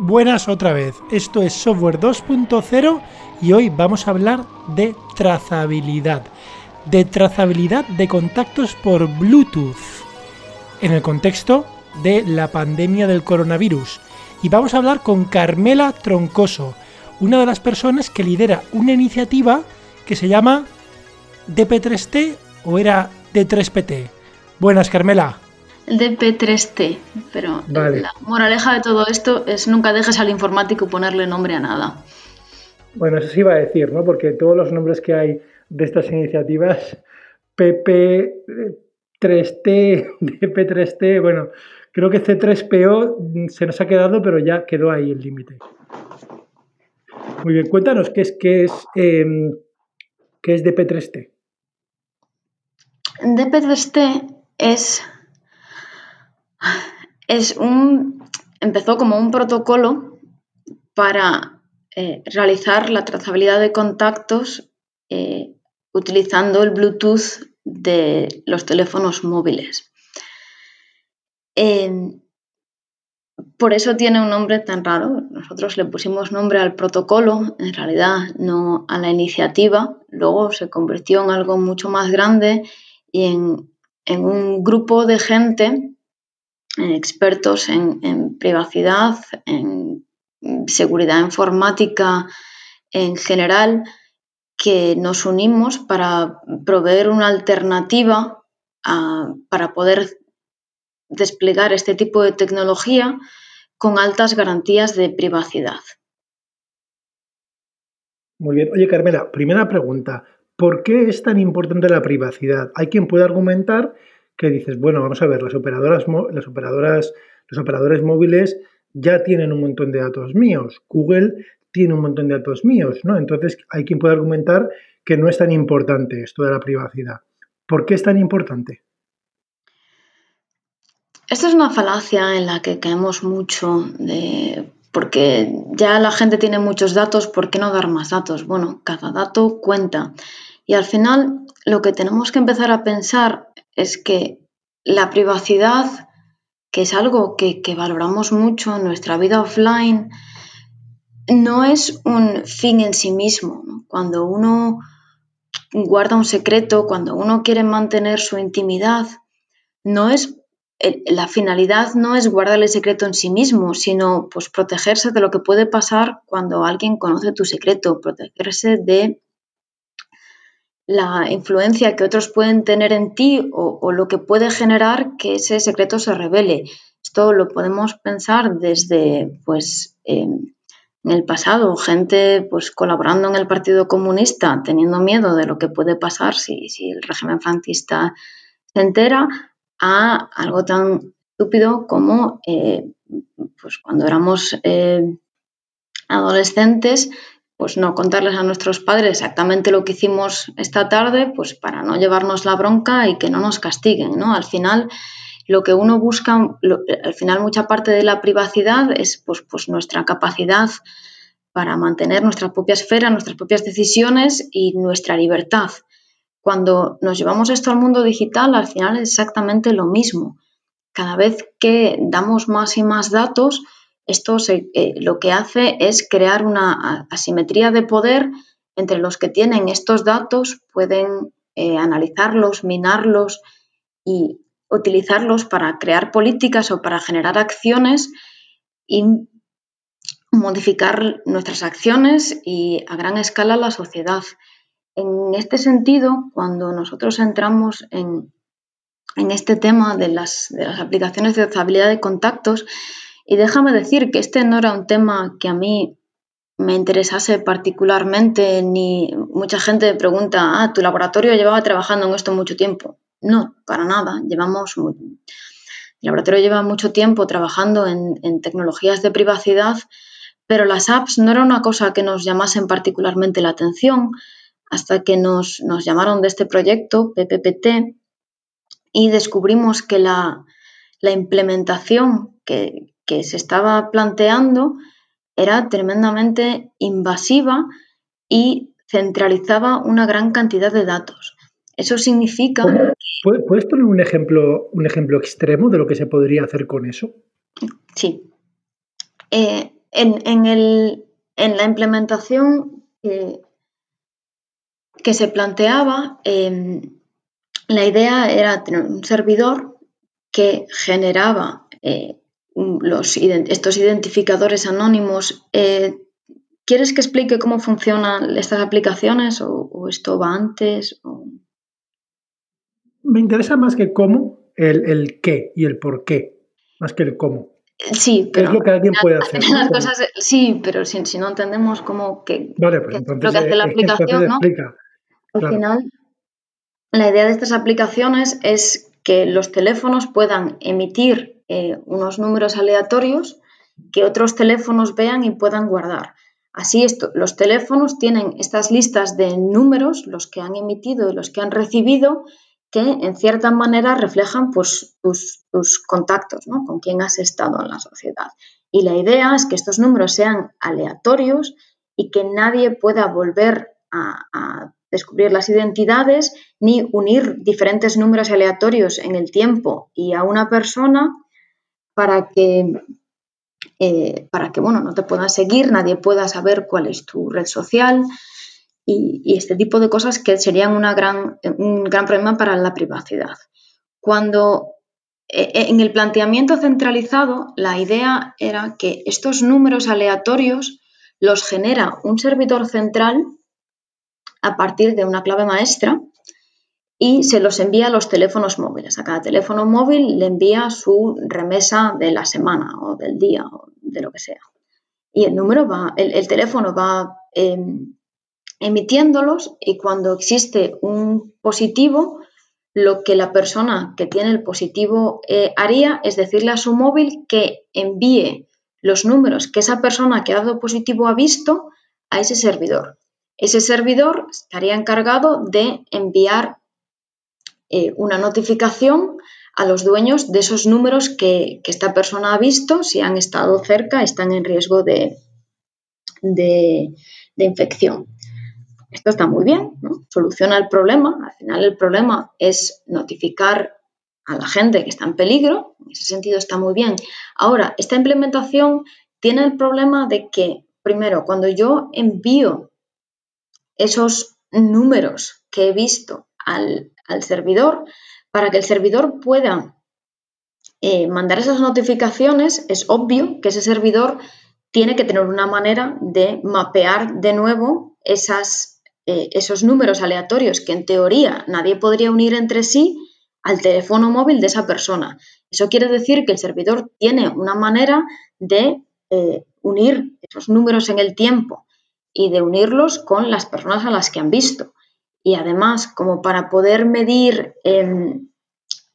Buenas otra vez, esto es Software 2.0 y hoy vamos a hablar de trazabilidad, de trazabilidad de contactos por Bluetooth, en el contexto de la pandemia del coronavirus. Y vamos a hablar con Carmela Troncoso, una de las personas que lidera una iniciativa que se llama DP3T o era D3PT. Buenas, Carmela. El DP3T, pero la moraleja de todo esto es nunca dejes al informático ponerle nombre a nada. Bueno, eso sí iba a decir, ¿no? Porque todos los nombres que hay de estas iniciativas, PP3T, DP3T, bueno, creo que C3PO se nos ha quedado, pero ya quedó ahí el límite. Muy bien, cuéntanos qué es, qué es, em, qué es DP3T. DP3T es es un, empezó como un protocolo para eh, realizar la trazabilidad de contactos eh, utilizando el Bluetooth de los teléfonos móviles. por eso tiene un nombre tan raro. Nosotros le pusimos nombre al protocolo, en realidad no a la iniciativa. Luego se convirtió en algo mucho más grande y en, en un grupo de gente expertos en, privacidad, en seguridad informática en general, que nos unimos para proveer una alternativa para poder desplegar este tipo de tecnología con altas garantías de privacidad. Muy bien. Oye, Carmela, primera pregunta. ¿Por qué es tan importante la privacidad? Hay quien puede argumentar que dices, bueno, vamos a ver, las operadoras, las operadoras, los operadores móviles ya tienen un montón de datos míos, Google tiene un montón de datos míos, ¿no? Entonces hay quien puede argumentar que no es tan importante esto de la privacidad. ¿Por qué es tan importante? Esta es una falacia en la que caemos mucho de porque ya la gente tiene muchos datos, ¿por qué no dar más datos? Bueno, cada dato cuenta. Y al final lo que tenemos que empezar a pensar es que la privacidad, que es algo que, valoramos mucho en nuestra vida offline, no es un fin en sí mismo. Cuando uno guarda un secreto, cuando uno quiere mantener su intimidad, no es la finalidad no es guardar el secreto en sí mismo, sino pues protegerse de lo que puede pasar cuando alguien conoce tu secreto, protegerse de la influencia que otros pueden tener en ti o, lo que puede generar que ese secreto se revele. Esto lo podemos pensar desde, pues, en el pasado, gente pues colaborando en el Partido Comunista, teniendo miedo de lo que puede pasar si, el régimen franquista se entera, a algo tan estúpido como eh, pues cuando éramos eh, adolescentes, pues no contarles a nuestros padres exactamente lo que hicimos esta tarde, pues para no llevarnos la bronca y que no nos castiguen, ¿no? Al final, lo que uno busca, al final mucha parte de la privacidad es pues, pues nuestra capacidad para mantener nuestra propia esfera, nuestras propias decisiones y nuestra libertad. Cuando nos llevamos esto al mundo digital, al final es exactamente lo mismo. Cada vez que damos más y más datos, esto eh, lo que hace es crear una asimetría de poder entre los que tienen estos datos, pueden eh, analizarlos, minarlos y utilizarlos para crear políticas o para generar acciones y modificar nuestras acciones y a gran escala la sociedad. En este sentido, cuando nosotros entramos en, este tema de las, de las aplicaciones de trazabilidad de contactos, y déjame decir que este no era un tema que a mí me interesase particularmente, ni mucha gente pregunta, ah, tu laboratorio llevaba trabajando en esto mucho tiempo. No, para nada. Llevamos el laboratorio lleva mucho tiempo trabajando en, tecnologías de privacidad, pero las apps no era una cosa que nos llamasen particularmente la atención hasta que nos, nos llamaron de este proyecto, PPPT, y descubrimos que la, la implementación que, que se estaba planteando era tremendamente invasiva y centralizaba una gran cantidad de datos. Eso significa... ¿Puedes poner un ejemplo, un ejemplo extremo de lo que se podría hacer con eso? Sí. Eh, en, la implementación que se planteaba, em, la idea era tener un servidor que generaba eh, los, estos identificadores anónimos. Eh, ¿Quieres que explique cómo funcionan estas aplicaciones o, esto va antes? Me interesa más que cómo, el, qué y el por qué, más que el cómo. Sí, pero. es lo que alguien puede hacer? sí, pero si, no entendemos cómo que, vale, pues entonces, lo que hace la aplicación, ¿no? Al final, la idea de estas aplicaciones es que los teléfonos puedan emitir eh, unos números aleatorios que otros teléfonos vean y puedan guardar. Así, los teléfonos tienen estas listas de números, los que han emitido y los que han recibido, que en cierta manera reflejan pues, tus, contactos, ¿no? con quién has estado en la sociedad. Y la idea es que estos números sean aleatorios y que nadie pueda volver a descubrir las identidades ni unir diferentes números aleatorios en el tiempo y a una persona para que, eh, para que bueno, no te puedan seguir, nadie pueda saber cuál es tu red social y, este tipo de cosas que serían gran, un gran problema para la privacidad. Cuando eh, en el planteamiento centralizado, la idea era que estos números aleatorios los genera un servidor central a partir de una clave maestra y se los envía a los teléfonos móviles. A cada teléfono móvil le envía su remesa de la semana o del día o de lo que sea. Y el número va, el, teléfono va em, emitiéndolos y cuando existe un positivo, lo que la persona que tiene el positivo eh, haría es decirle a su móvil que envíe los números que esa persona que ha dado positivo ha visto a ese servidor. Ese servidor estaría encargado de enviar eh, una notificación a los dueños de esos números que, esta persona ha visto, si han estado cerca, están en riesgo de, de, infección. Esto está muy bien, soluciona el problema. Al final el problema es notificar a la gente que está en peligro, en ese sentido está muy bien. Ahora, esta implementación tiene el problema de que, primero, cuando yo envío esos números que he visto al, servidor, para que el servidor pueda eh, mandar esas notificaciones, es obvio que ese servidor tiene que tener una manera de mapear de nuevo esas, eh, esos números aleatorios que en teoría nadie podría unir entre sí al teléfono móvil de esa persona. Eso quiere decir que el servidor tiene una manera de eh, unir esos números en el tiempo y de unirlos con las personas a las que han visto. Y además, como para poder medir em,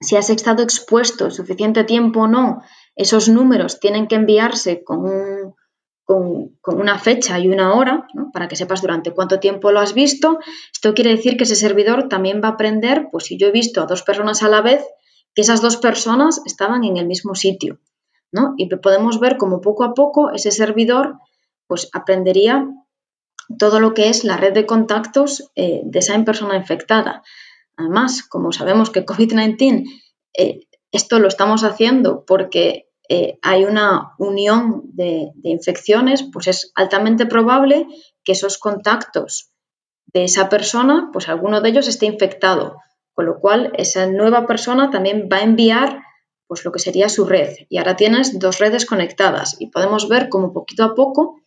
si has estado expuesto suficiente tiempo o no, esos números tienen que enviarse con, una fecha y una hora, para que sepas durante cuánto tiempo lo has visto. Esto quiere decir que ese servidor también va a aprender, pues si yo he visto a dos personas a la vez, que esas dos personas estaban en el mismo sitio. ¿no? Y podemos ver como poco a poco ese servidor pues aprendería todo lo que es la red de contactos eh, de esa persona infectada. Además, como sabemos que COVID-19, eh, esto lo estamos haciendo porque eh, hay una unión de, infecciones, pues es altamente probable que esos contactos de esa persona, pues alguno de ellos esté infectado, con lo cual esa nueva persona también va a enviar pues lo que sería su red. Y ahora tienes dos redes conectadas y podemos ver cómo poquito a poco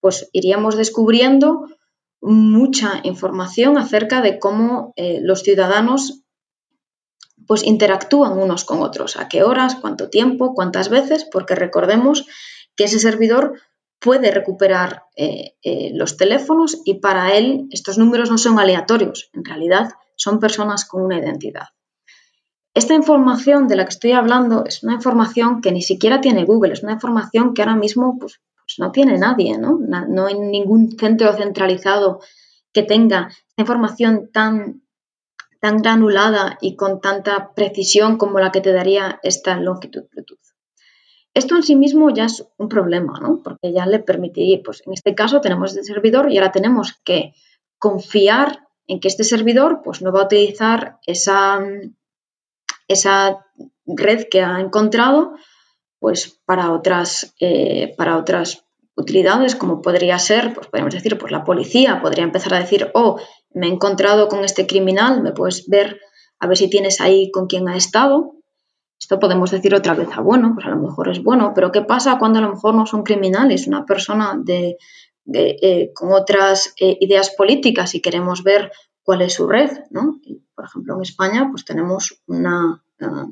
pues iríamos descubriendo mucha información acerca de cómo eh, los ciudadanos pues interactúan unos con otros, a qué horas, cuánto tiempo, cuántas veces, porque recordemos que ese servidor puede recuperar eh, eh, los teléfonos y para él estos números no son aleatorios, en realidad son personas con una identidad. Esta información de la que estoy hablando es una información que ni siquiera tiene Google, es una información que ahora mismo pues, pues no tiene nadie, ¿no? No hay ningún centro centralizado que tenga información tan, tan granulada y con tanta precisión como la que te daría esta longitud Bluetooth. Esto en sí mismo ya es un problema, ¿no? Porque ya le permitiría, pues en este caso tenemos el servidor y ahora tenemos que confiar en que este servidor pues no va a utilizar esa, esa red que ha encontrado pues para otras, eh, para otras utilidades, como podría ser, pues podríamos decir, pues la policía podría empezar a decir, oh, me he encontrado con este criminal, me puedes ver a ver si tienes ahí con quién ha estado. Esto podemos decir otra vez, ah, bueno, pues a lo mejor es bueno, pero ¿qué pasa cuando a lo mejor no son criminales? Una persona de, eh, con otras eh, ideas políticas y queremos ver cuál es su red, ¿no? por ejemplo, en España pues tenemos una, ah,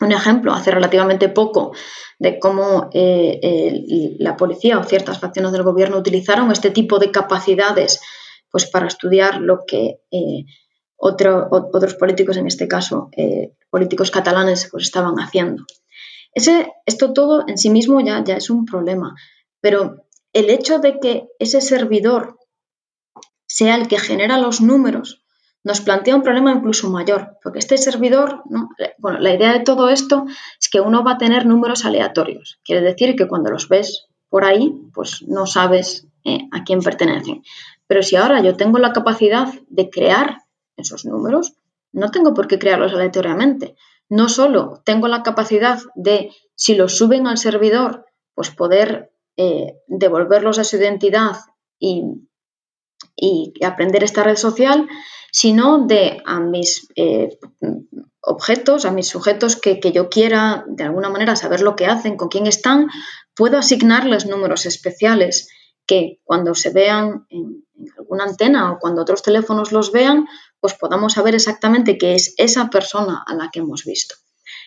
un ejemplo hace relativamente poco de cómo eh, la policía o ciertas facciones del gobierno utilizaron este tipo de capacidades pues, para estudiar lo que eh, otros políticos, en este caso eh, políticos catalanes, pues, estaban haciendo. Ese, esto todo en sí mismo ya, ya es un problema, pero el hecho de que ese servidor sea el que genera los números nos plantea un problema incluso mayor, porque este servidor, bueno, la idea de todo esto es que uno va a tener números aleatorios. Quiere decir que cuando los ves por ahí, pues no sabes eh, a quién pertenecen. Pero si ahora yo tengo la capacidad de crear esos números, no tengo por qué crearlos aleatoriamente. No solo tengo la capacidad de, si los suben al servidor, pues poder eh, devolverlos a su identidad y, y aprender esta red social, sino de a mis eh, objetos, a mis sujetos que, yo quiera de alguna manera saber lo que hacen, con quién están, puedo asignarles números especiales que cuando se vean en, alguna antena o cuando otros teléfonos los vean, pues podamos saber exactamente qué es esa persona a la que hemos visto.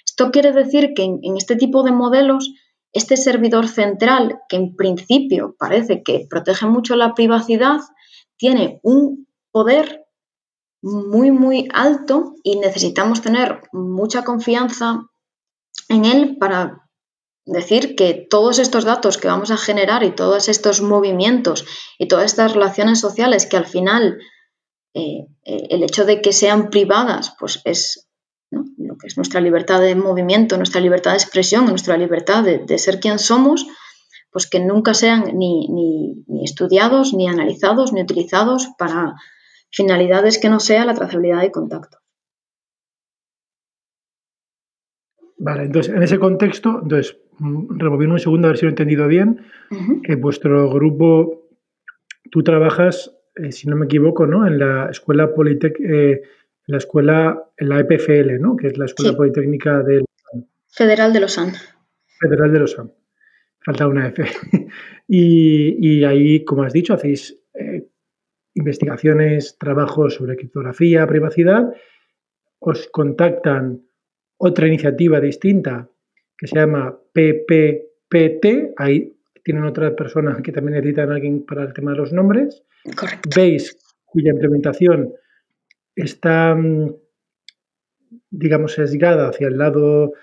Esto quiere decir que en este tipo de modelos, este servidor central, que en principio parece que protege mucho la privacidad, tiene un poder muy, muy alto y necesitamos tener mucha confianza en él para decir que todos estos datos que vamos a generar y todos estos movimientos y todas estas relaciones sociales que al final eh, eh, el hecho de que sean privadas pues es lo que es nuestra libertad de movimiento, nuestra libertad de expresión, nuestra libertad de, ser quien somos, pues que nunca sean ni, ni estudiados, ni analizados, ni utilizados para finalidades que no sea la trazabilidad de contacto. Vale, entonces en ese contexto, entonces, mm, removiendo un segundo a ver si lo he entendido bien, que vuestro grupo, tú trabajas, eh, si no me equivoco, ¿no? En la escuela Politécnica, eh, la escuela, en la EPFL, ¿no? Que es la Escuela Politécnica del... Federal de Lausanne. Federal de Lausanne. Falta una F. y, ahí, como has dicho, hacéis investigaciones, trabajos sobre criptografía, privacidad, os contactan otra iniciativa distinta que se llama PPPT, ahí tienen otra persona que también necesitan a alguien para el tema de los nombres. Correcto. Veis cuya implementación está, mm, digamos, sesgada hacia el lado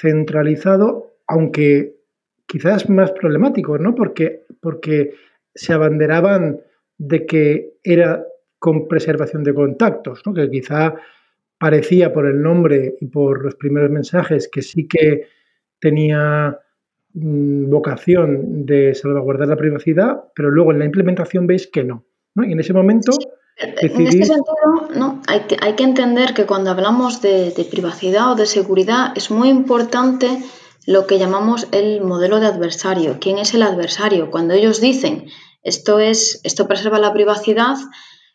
centralizado, aunque quizás más problemático, ¿no? Porque, porque se abanderaban de que era con preservación de contactos, ¿no? que quizá parecía por el nombre y por los primeros mensajes que sí que tenía mm, vocación de salvaguardar la privacidad, pero luego en la implementación veis que no. Y en ese momento... En este sentido, ¿no? hay, que, hay que entender que cuando hablamos de, de privacidad o de seguridad es muy importante lo que llamamos el modelo de adversario. ¿Quién es el adversario? Cuando ellos dicen esto, es, esto preserva la privacidad,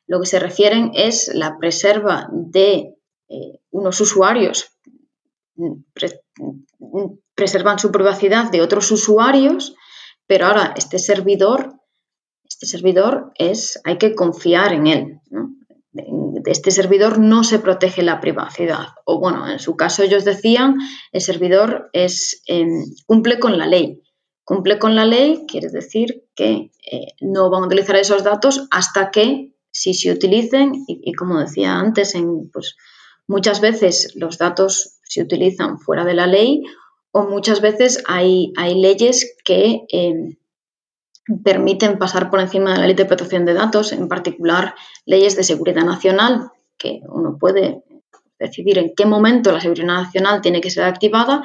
lo que se refieren es la preserva de eh, unos usuarios, preservan su privacidad de otros usuarios, pero ahora este servidor, este servidor es, hay que confiar en él. De este servidor no se protege la privacidad. O bueno, en su caso ellos decían, el servidor es, em, cumple con la ley. Cumple con la ley quiere decir que eh, no van a utilizar esos datos hasta que si se utilicen, y, como decía antes, en, pues, muchas veces los datos se utilizan fuera de la ley o muchas veces hay, hay leyes que em, permiten pasar por encima de la ley de protección de datos, en particular leyes de seguridad nacional, que uno puede decidir en qué momento la seguridad nacional tiene que ser activada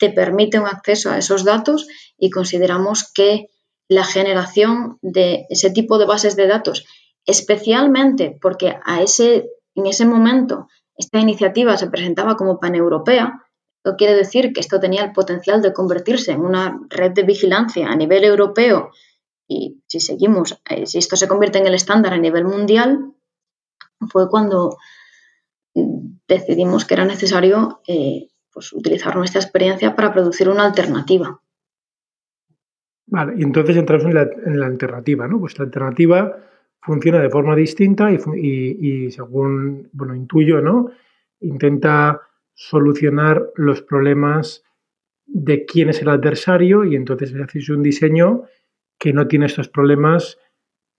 te permite un acceso a esos datos y consideramos que la generación de ese tipo de bases de datos, especialmente porque a ese, en ese momento esta iniciativa se presentaba como paneuropea, Eso quiere decir que esto tenía el potencial de convertirse en una red de vigilancia a nivel europeo y si seguimos, eh, si esto se convierte en el estándar a nivel mundial, fue cuando decidimos que era necesario eh, pues, utilizar nuestra experiencia para producir una alternativa. Vale, y entonces entramos en la, alternativa, ¿no? Pues la alternativa funciona de forma distinta y, según, bueno, intuyo, ¿no? Intenta solucionar los problemas de quién es el adversario y entonces hacéis un diseño que no tiene estos problemas,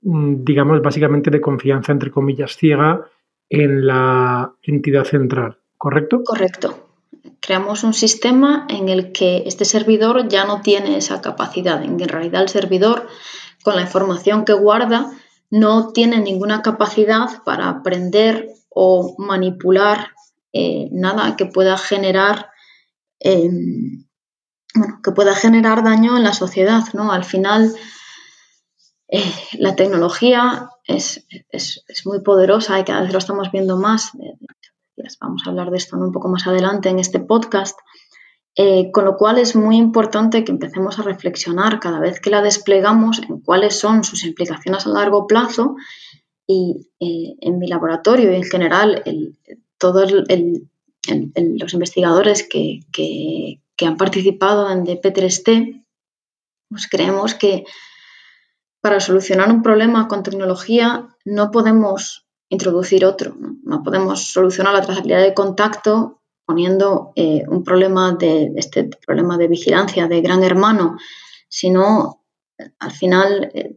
mm, digamos, básicamente de confianza, entre comillas, ciega en la entidad central, ¿correcto? Correcto. Creamos un sistema en el que este servidor ya no tiene esa capacidad, en realidad el servidor, con la información que guarda, no tiene ninguna capacidad para aprender o manipular eh, nada que pueda generar em, que pueda generar daño en la sociedad, ¿no? Al final, eh, la tecnología es, muy poderosa y cada vez lo estamos viendo más. Vamos a hablar de esto un poco más adelante en este podcast. Eh, con lo cual es muy importante que empecemos a reflexionar cada vez que la desplegamos en cuáles son sus implicaciones a largo plazo y eh, en mi laboratorio y en general todos los investigadores que, han participado en DP3T, pues creemos que para solucionar un problema con tecnología no podemos introducir otro, no, podemos solucionar la trazabilidad de contacto poniendo eh, un problema de este problema de vigilancia de gran hermano, sino al final eh,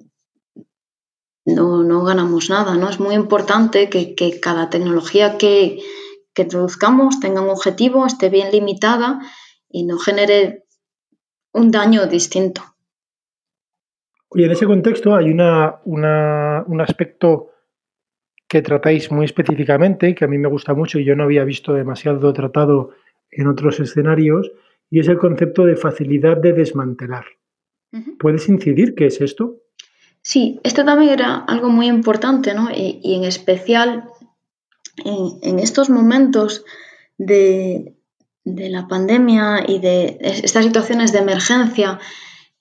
no, ganamos nada. ¿no? Es muy importante que, cada tecnología que, que introduzcamos tenga un objetivo, esté bien limitada y no genere un daño distinto. Y en ese contexto hay una, un aspecto que tratáis muy específicamente, que a mí me gusta mucho y yo no había visto demasiado tratado en otros escenarios, y es el concepto de facilidad de desmantelar. ¿Puedes incidir qué es esto? Sí, esto también era algo muy importante, ¿no? Y, en especial en, estos momentos de, de la pandemia y de estas situaciones de emergencia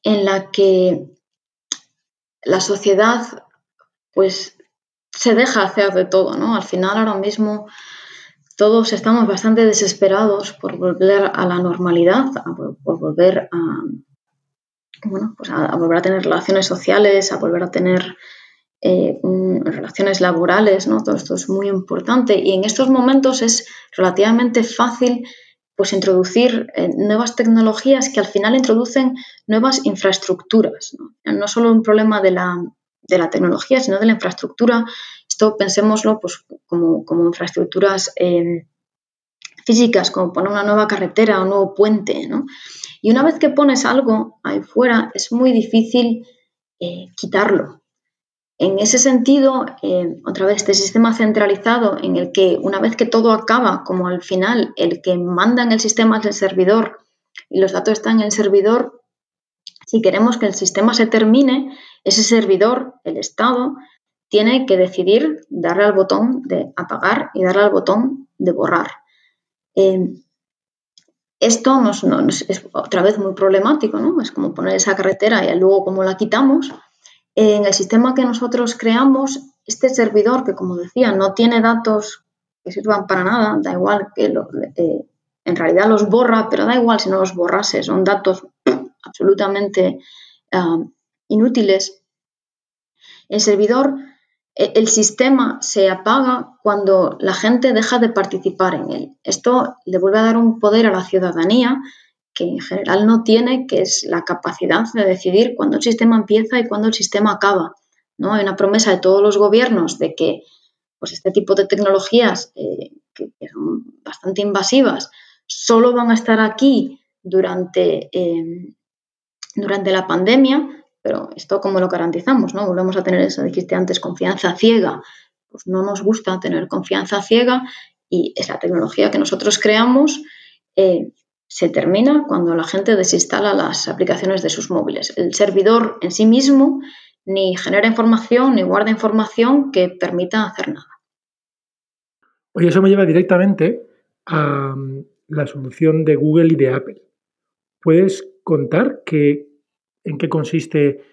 en la que la sociedad pues se deja hacer de todo, ¿no? Al final ahora mismo todos estamos bastante desesperados por volver a la normalidad, por, volver a, bueno, pues a, volver a tener relaciones sociales, a volver a tener eh, relaciones laborales, ¿no? Todo esto es muy importante y en estos momentos es relativamente fácil pues introducir eh, nuevas tecnologías que al final introducen nuevas infraestructuras. No, solo un problema de la, tecnología, sino de la infraestructura. Esto pensémoslo pues, como, infraestructuras eh, físicas, como poner una nueva carretera o un nuevo puente. Y una vez que pones algo ahí fuera, es muy difícil eh, quitarlo. En ese sentido, eh, otra vez, este sistema centralizado en el que una vez que todo acaba, como al final el que manda en el sistema es el servidor y los datos están en el servidor, si queremos que el sistema se termine, ese servidor, el Estado, tiene que decidir darle al botón de apagar y darle al botón de borrar. Eh, esto nos, es otra vez muy problemático, ¿no? Es como poner esa carretera y luego cómo la quitamos en el sistema que nosotros creamos, este servidor, que como decía, no tiene datos que sirvan para nada, da igual que eh, en realidad los borra, pero da igual si no los borrase, son datos absolutamente ah, inútiles. El servidor, e, el sistema se apaga cuando la gente deja de participar en él. Esto le vuelve a dar un poder a la ciudadanía que en general no tiene, que es la capacidad de decidir cuándo el sistema empieza y cuándo el sistema acaba. ¿no? Hay una promesa de todos los gobiernos de que pues, este tipo de tecnologías, eh, que, son bastante invasivas, solo van a estar aquí durante, em, durante la pandemia, pero esto cómo lo garantizamos, ¿no? Volvemos a tener eso, dijiste antes, confianza ciega. Pues no nos gusta tener confianza ciega y es la tecnología que nosotros creamos eh, se termina cuando la gente desinstala las aplicaciones de sus móviles. El servidor en sí mismo ni genera información ni guarda información que permita hacer nada. Oye, eso me lleva directamente a mm, la solución de Google y de Apple. ¿Puedes contar en qué consiste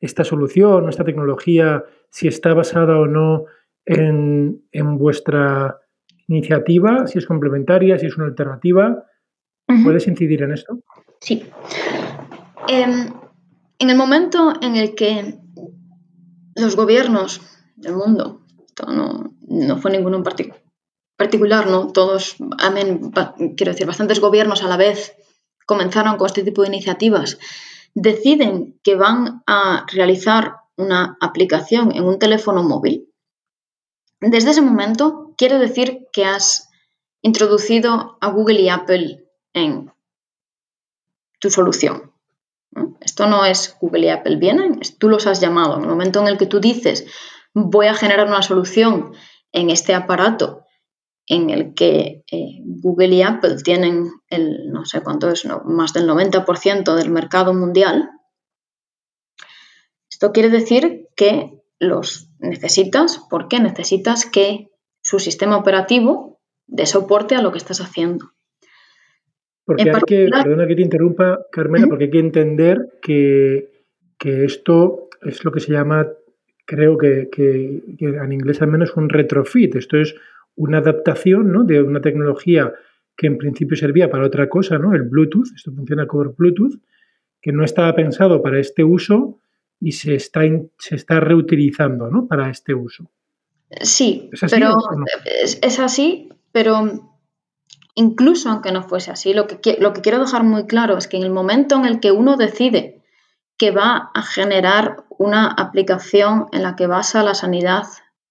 esta solución, esta tecnología, si está basada o no en, vuestra iniciativa, si es complementaria, si es una alternativa? ¿Puedes incidir en esto? Sí. Em, en el momento en el que los gobiernos del mundo, no, no fue ninguno en particular, ¿no? Todos, amén, quiero decir, bastantes gobiernos a la vez comenzaron con este tipo de iniciativas, deciden que van a realizar una aplicación en un teléfono móvil, desde ese momento quiere decir que has introducido a Google y Apple en tu solución. Esto no es Google y Apple vienen, tú los has llamado. En el momento en el que tú dices voy a generar una solución en este aparato en el que eh, Google y Apple tienen el, no sé cuánto es, más del 90% del mercado mundial, esto quiere decir que los necesitas porque necesitas que su sistema operativo dé soporte a lo que estás haciendo. Porque hay que, perdona que te interrumpa, Carmela, porque hay que entender que, esto es lo que se llama, creo que, en inglés al menos, un retrofit. Esto es una adaptación ¿no? de una tecnología que en principio servía para otra cosa, ¿no? el Bluetooth, esto funciona con Bluetooth, que no estaba pensado para este uso y se está, se está reutilizando ¿no? para este uso. Sí, pero es así, pero Incluso aunque no fuese así, lo que, lo que quiero dejar muy claro es que en el momento en el que uno decide que va a generar una aplicación en la que basa la sanidad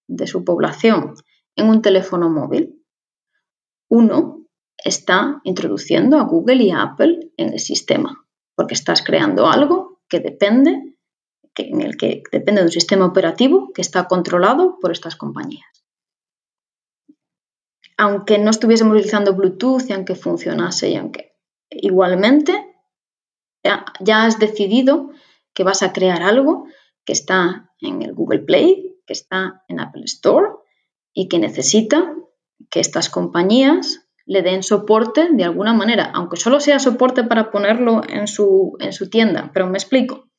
de su población en un teléfono móvil, uno está introduciendo a Google y a Apple en el sistema, porque estás creando algo que depende, en el que depende de un sistema operativo que está controlado por estas compañías. Aunque no estuviésemos utilizando Bluetooth y aunque funcionase y aunque igualmente ya, has decidido que vas a crear algo que está en el Google Play, que está en Apple Store y que necesita que estas compañías le den soporte de alguna manera, aunque solo sea soporte para ponerlo en su, en su tienda, pero me explico,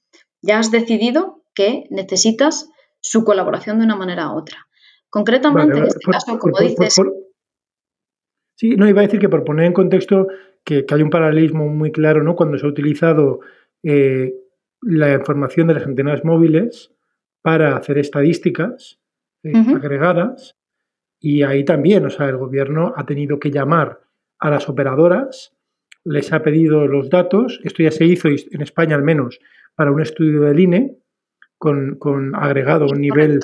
ya has decidido que necesitas su colaboración de una manera u otra. Concretamente, en este caso, como dices... Sí, no, iba a decir que por poner en contexto que, hay un paralelismo muy claro, ¿no? Cuando se ha utilizado eh, la información de las antenas móviles para hacer estadísticas eh, agregadas y ahí también, o sea, el gobierno ha tenido que llamar a las operadoras, les ha pedido los datos, esto ya se hizo en España al menos para un estudio del INE con, con agregado un nivel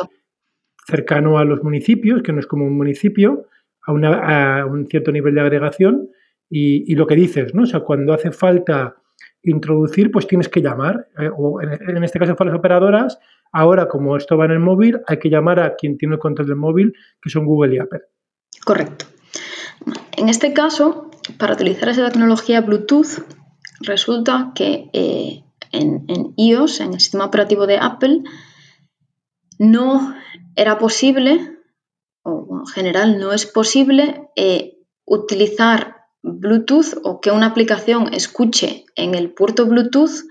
cercano a los municipios, que no es como un municipio, a, un cierto nivel de agregación. Y, lo que dices, ¿no? O sea, cuando hace falta introducir, pues tienes que llamar, eh, o en, este caso para las operadoras, ahora como esto va en el móvil, hay que llamar a quien tiene el control del móvil, que son Google y Apple. Correcto. En este caso, para utilizar esa tecnología Bluetooth, resulta que eh, en, en iOS, en el sistema operativo de Apple, no era posible o en general no es posible eh, utilizar Bluetooth o que una aplicación escuche en el puerto Bluetooth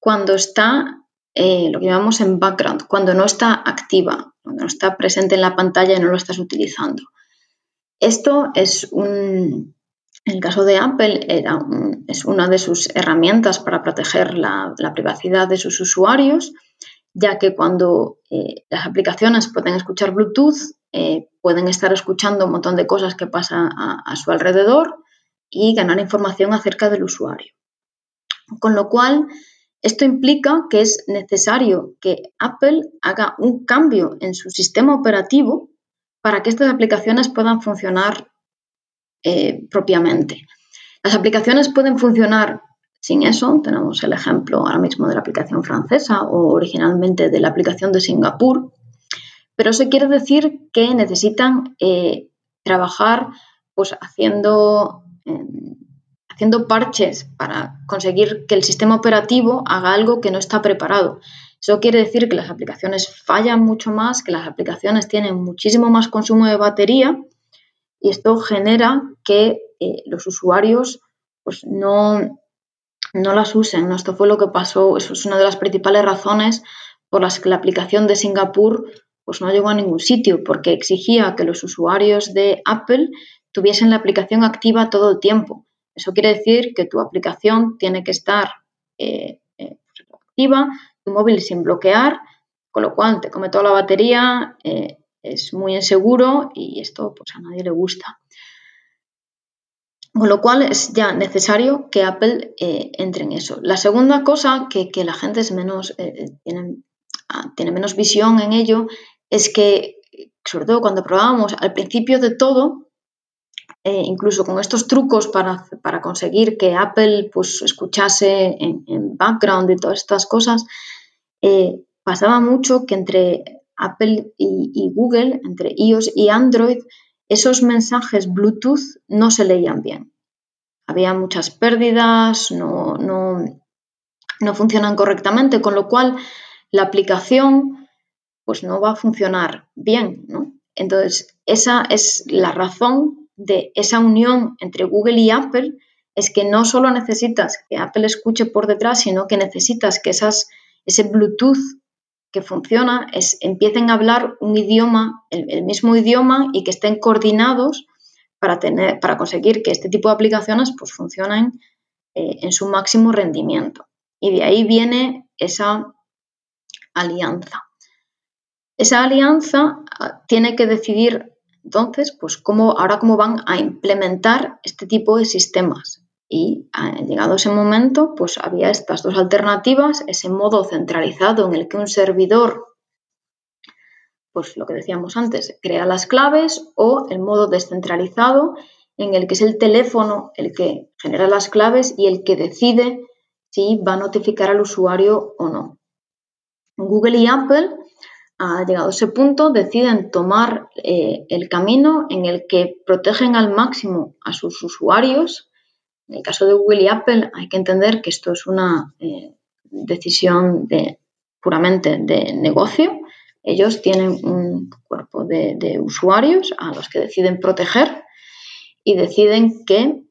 cuando está eh, lo que llamamos en background, cuando no está activa, cuando no está presente en la pantalla y no lo estás utilizando. Esto es un, en el caso de Apple, es una de sus herramientas para proteger la, privacidad de sus usuarios, ya que cuando eh, las aplicaciones pueden escuchar Bluetooth, eh, pueden estar escuchando un montón de cosas que pasan a, su alrededor y ganar información acerca del usuario. Con lo cual, esto implica que es necesario que Apple haga un cambio en su sistema operativo para que estas aplicaciones puedan funcionar eh, propiamente. Las aplicaciones pueden funcionar sin eso. Tenemos el ejemplo ahora mismo de la aplicación francesa o originalmente de la aplicación de Singapur, pero eso quiere decir que necesitan eh, trabajar pues, haciendo, haciendo parches para conseguir que el sistema operativo haga algo que no está preparado. Eso quiere decir que las aplicaciones fallan mucho más, que las aplicaciones tienen muchísimo más consumo de batería y esto genera que eh, los usuarios pues no, no las usen. Esto fue lo que pasó, eso es una de las principales razones por las que la aplicación de Singapur pues no llegó a ningún sitio, porque exigía que los usuarios de Apple tuviesen la aplicación activa todo el tiempo. Eso quiere decir que tu aplicación tiene que estar eh, eh, activa, tu móvil sin bloquear, con lo cual te come toda la batería, eh, es muy inseguro y esto pues a nadie le gusta. Con lo cual es ya necesario que Apple entre en eso. La segunda cosa que, la gente es menos, tiene, ah, tiene menos visión en ello es que, sobre todo cuando probábamos al principio de todo, eh, incluso con estos trucos para, conseguir que Apple pues, escuchase en, background y todas estas cosas, eh, pasaba mucho que entre Apple y, Google, entre iOS y Android, esos mensajes Bluetooth no se leían bien. Había muchas pérdidas, no, no funcionan correctamente, con lo cual la aplicación pues no va a funcionar bien, ¿no? Entonces, esa es la razón de esa unión entre Google y Apple es que no solo necesitas que Apple escuche por detrás, sino que necesitas que esas, ese Bluetooth que funciona es, empiecen a hablar un idioma, el, mismo idioma y que estén coordinados para, tener, para conseguir que este tipo de aplicaciones pues, funcionen eh, en su máximo rendimiento. Y de ahí viene esa alianza. Esa alianza ah, tiene que decidir entonces, pues cómo, ahora cómo van a implementar este tipo de sistemas. Y ah, llegado ese momento, pues había estas dos alternativas, ese modo centralizado en el que un servidor, pues lo que decíamos antes, crea las claves, o el modo descentralizado en el que es el teléfono el que genera las claves y el que decide si va a notificar al usuario o no. Google y Apple ha llegado a ese punto, deciden tomar eh, el camino en el que protegen al máximo a sus usuarios. En el caso de Google y Apple hay que entender que esto es una eh, decisión de, puramente de negocio. Ellos tienen un cuerpo de, usuarios a los que deciden proteger y deciden que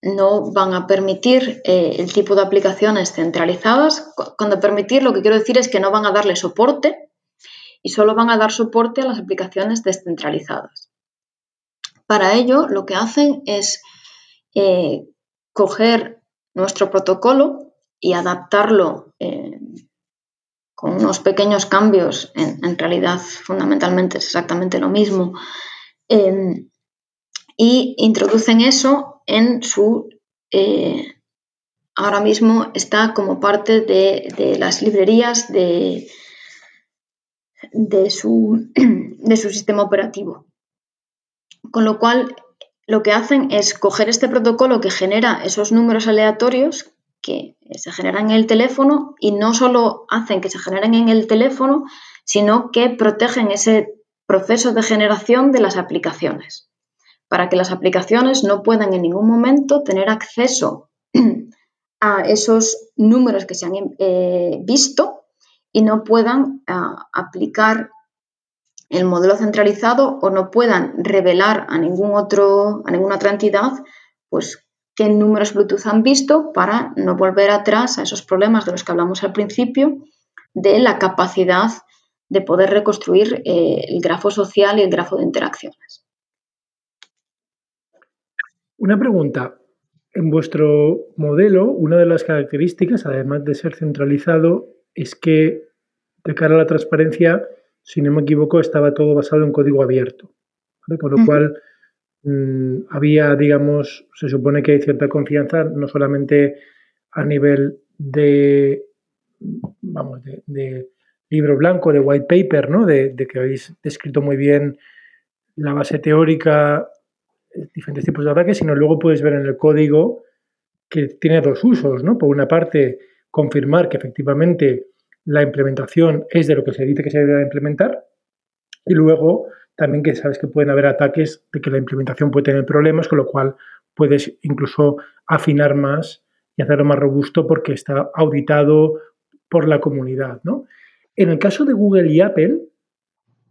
no van a permitir eh, el tipo de aplicaciones centralizadas. Cuando permitir, lo que quiero decir es que no van a darle soporte y solo van a dar soporte a las aplicaciones descentralizadas. Para ello, lo que hacen es eh, coger nuestro protocolo y adaptarlo eh, con unos pequeños cambios, en, realidad fundamentalmente es exactamente lo mismo, em, y introducen eso en su... Eh, ahora mismo está como parte de las librerías de, de su, de su sistema operativo. Con lo cual, lo que hacen es coger este protocolo que genera esos números aleatorios que se generan en el teléfono y no solo hacen que se generen en el teléfono, sino que protegen ese proceso de generación de las aplicaciones, para que las aplicaciones no puedan en ningún momento tener acceso a esos números que se han eh, visto y no puedan ah, aplicar el modelo centralizado o no puedan revelar a, ningún otro, a ninguna otra entidad pues, qué números Bluetooth han visto para no volver atrás a esos problemas de los que hablamos al principio de la capacidad de poder reconstruir eh, el grafo social y el grafo de interacciones. Una pregunta. En vuestro modelo, una de las características, además de ser centralizado, es que de cara a la transparencia, si no me equivoco, estaba todo basado en código abierto. Con lo cual, mm, había, digamos, se supone que hay cierta confianza, no solamente a nivel de, vamos, de, libro blanco, de white paper, ¿no? De, que habéis descrito muy bien la base teórica, diferentes tipos de ataques, sino luego puedes ver en el código que tiene dos usos, ¿no? Por una parte, confirmar que efectivamente la implementación es de lo que se dice que se debe implementar y luego también que sabes que pueden haber ataques de que la implementación puede tener problemas, con lo cual puedes incluso afinar más y hacerlo más robusto porque está auditado por la comunidad. ¿no? En el caso de Google y Apple,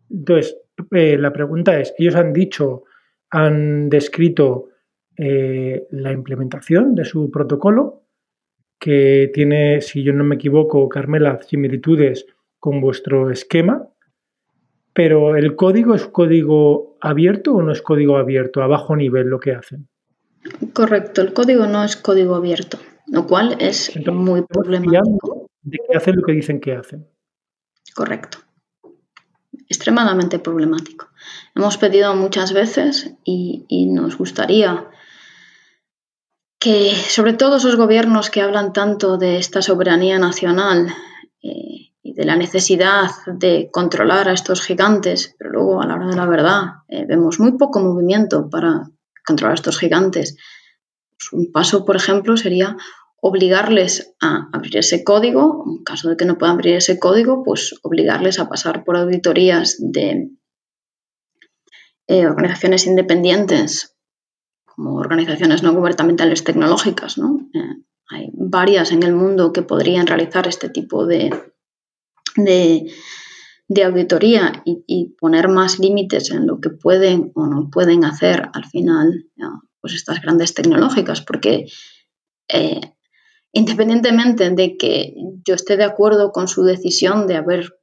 entonces eh, la pregunta es, ellos han dicho, han descrito eh, la implementación de su protocolo, que tiene, si yo no me equivoco, Carmela, similitudes con vuestro esquema, pero ¿el código es código abierto o no es código abierto, a bajo nivel lo que hacen? Correcto, el código no es código abierto, lo cual es muy problemático. De que hacen lo que dicen que hacen. Correcto. Extremadamente problemático. Hemos pedido muchas veces y, nos gustaría que, sobre todo esos gobiernos que hablan tanto de esta soberanía nacional, eh, de la necesidad de controlar a estos gigantes, pero luego a la hora de la verdad eh, vemos muy poco movimiento para controlar a estos gigantes. Pues un paso, por ejemplo, sería obligarles a abrir ese código, en caso de que no puedan abrir ese código, pues obligarles a pasar por auditorías de eh, organizaciones independientes, como organizaciones no gubernamentales tecnológicas, ¿no? Eh, hay varias en el mundo que podrían realizar este tipo de, de, auditoría y, poner más límites en lo que pueden o no pueden hacer al final pues estas grandes tecnológicas, porque eh, independientemente de que yo esté de acuerdo con su decisión de haber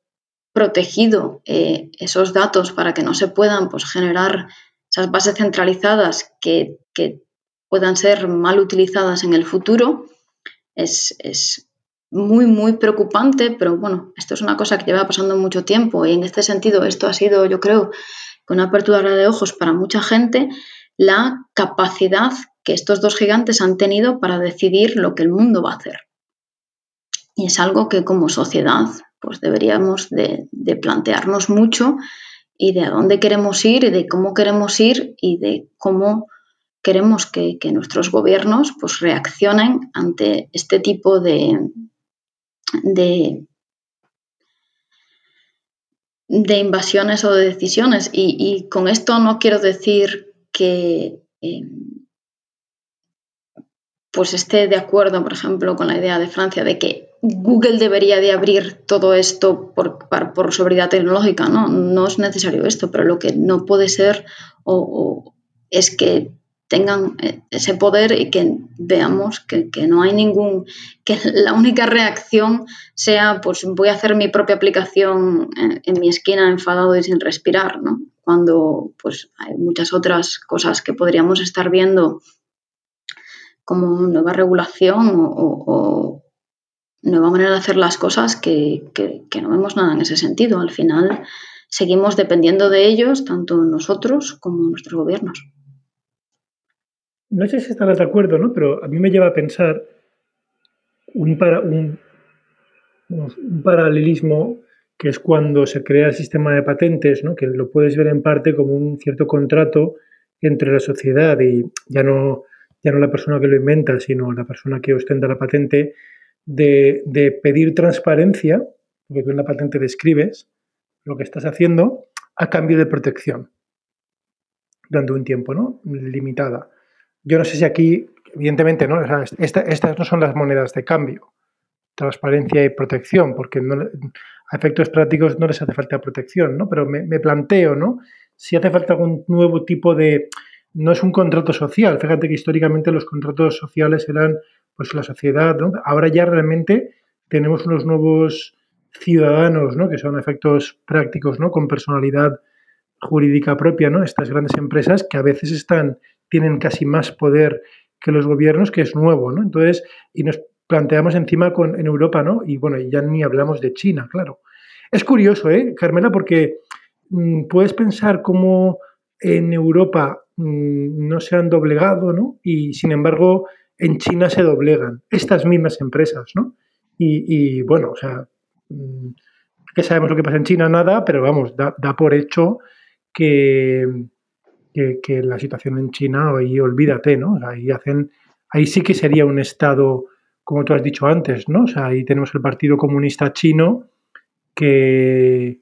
protegido eh, esos datos para que no se puedan pues, generar esas bases centralizadas que, puedan ser mal utilizadas en el futuro, es, es muy, muy preocupante, pero bueno, esto es una cosa que lleva pasando mucho tiempo y en este sentido esto ha sido, yo creo, con una apertura de ojos para mucha gente, la capacidad que estos dos gigantes han tenido para decidir lo que el mundo va a hacer. Y es algo que como sociedad pues deberíamos de, plantearnos mucho y de a dónde queremos ir y de cómo queremos ir y de cómo queremos que, nuestros gobiernos pues reaccionen ante este tipo de, de, invasiones o de decisiones. Y, con esto no quiero decir que eh, pues esté de acuerdo, por ejemplo, con la idea de Francia de que Google debería de abrir todo esto por, seguridad tecnológica. No, no es necesario esto, pero lo que no puede ser o es que tengan eh, ese poder y que veamos que, no hay ningún, que la única reacción sea, pues voy a hacer mi propia aplicación en, mi esquina enfadado y sin respirar, ¿no? Cuando pues hay muchas otras cosas que podríamos estar viendo como nueva regulación o, nueva manera de hacer las cosas que, que no vemos nada en ese sentido. Al final seguimos dependiendo de ellos, tanto nosotros como nuestros gobiernos no sé si estarás de acuerdo, ¿no? Pero a mí me lleva a pensar un, para, un, paralelismo que es cuando se crea el sistema de patentes, ¿no? que lo puedes ver en parte como un cierto contrato entre la sociedad y ya no, ya no la persona que lo inventa, sino la persona que ostenta la patente, de, de pedir transparencia, porque tú en la patente describes lo que estás haciendo, a cambio de protección, dando un tiempo ¿no? limitada. Yo no sé si aquí, evidentemente, ¿no? estas no son las monedas de cambio, transparencia y protección, porque a efectos prácticos no les hace falta protección, ¿no? Pero me, planteo, ¿no? Si hace falta algún nuevo tipo de... No es un contrato social. Fíjate que históricamente los contratos sociales eran pues la sociedad, ¿no? Ahora ya realmente tenemos unos nuevos ciudadanos, ¿no? Que son efectos prácticos, ¿no? Con personalidad jurídica propia, ¿no? Estas grandes empresas que a veces están tienen casi más poder que los gobiernos, que es nuevo, ¿no? Entonces, y nos planteamos encima con, en Europa, ¿no? Y bueno, ya ni hablamos de China, claro. Es curioso, ¿eh, Carmela? Porque mm, puedes pensar cómo en Europa mm, no se han doblegado, ¿no? Y sin embargo, en China se doblegan estas mismas empresas, ¿no? Y, bueno, o sea, mm, que sabemos lo que pasa en China, nada, pero vamos, da por hecho que, que, la situación en China, ahí olvídate, ¿no? Ahí hacen, ahí sí que sería un Estado, como tú has dicho antes, ¿no? O sea, ahí tenemos el Partido Comunista Chino que,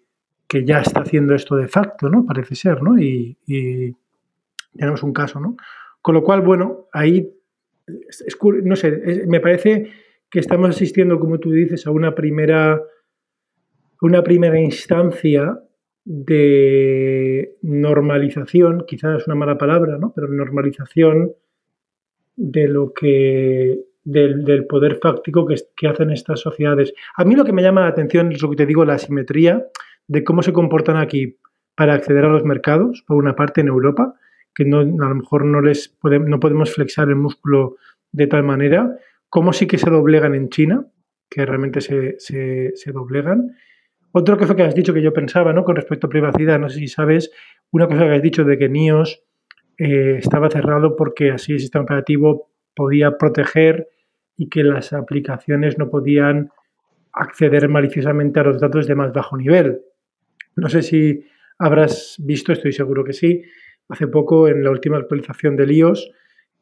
que ya está haciendo esto de facto, ¿no? Parece ser, ¿no? Y, tenemos un caso, ¿no? Con lo cual, bueno, ahí, no sé, me parece que estamos asistiendo, como tú dices, a una primera, una primera instancia de normalización, quizás es una mala palabra, ¿no? pero normalización de lo que del, poder fáctico que, hacen estas sociedades. A mí lo que me llama la atención es lo que te digo, la asimetría de cómo se comportan aquí para acceder a los mercados, por una parte en Europa, que no, a lo mejor no, les no podemos flexar el músculo de tal manera, cómo sí que se doblegan en China, que realmente se, se, doblegan. Otro que fue que has dicho que yo pensaba, ¿no? Con respecto a privacidad, no sé si sabes, una cosa que has dicho de que NIOS eh, estaba cerrado porque así el sistema operativo podía proteger y que las aplicaciones no podían acceder maliciosamente a los datos de más bajo nivel. No sé si habrás visto, estoy seguro que sí, hace poco en la última actualización del iOS,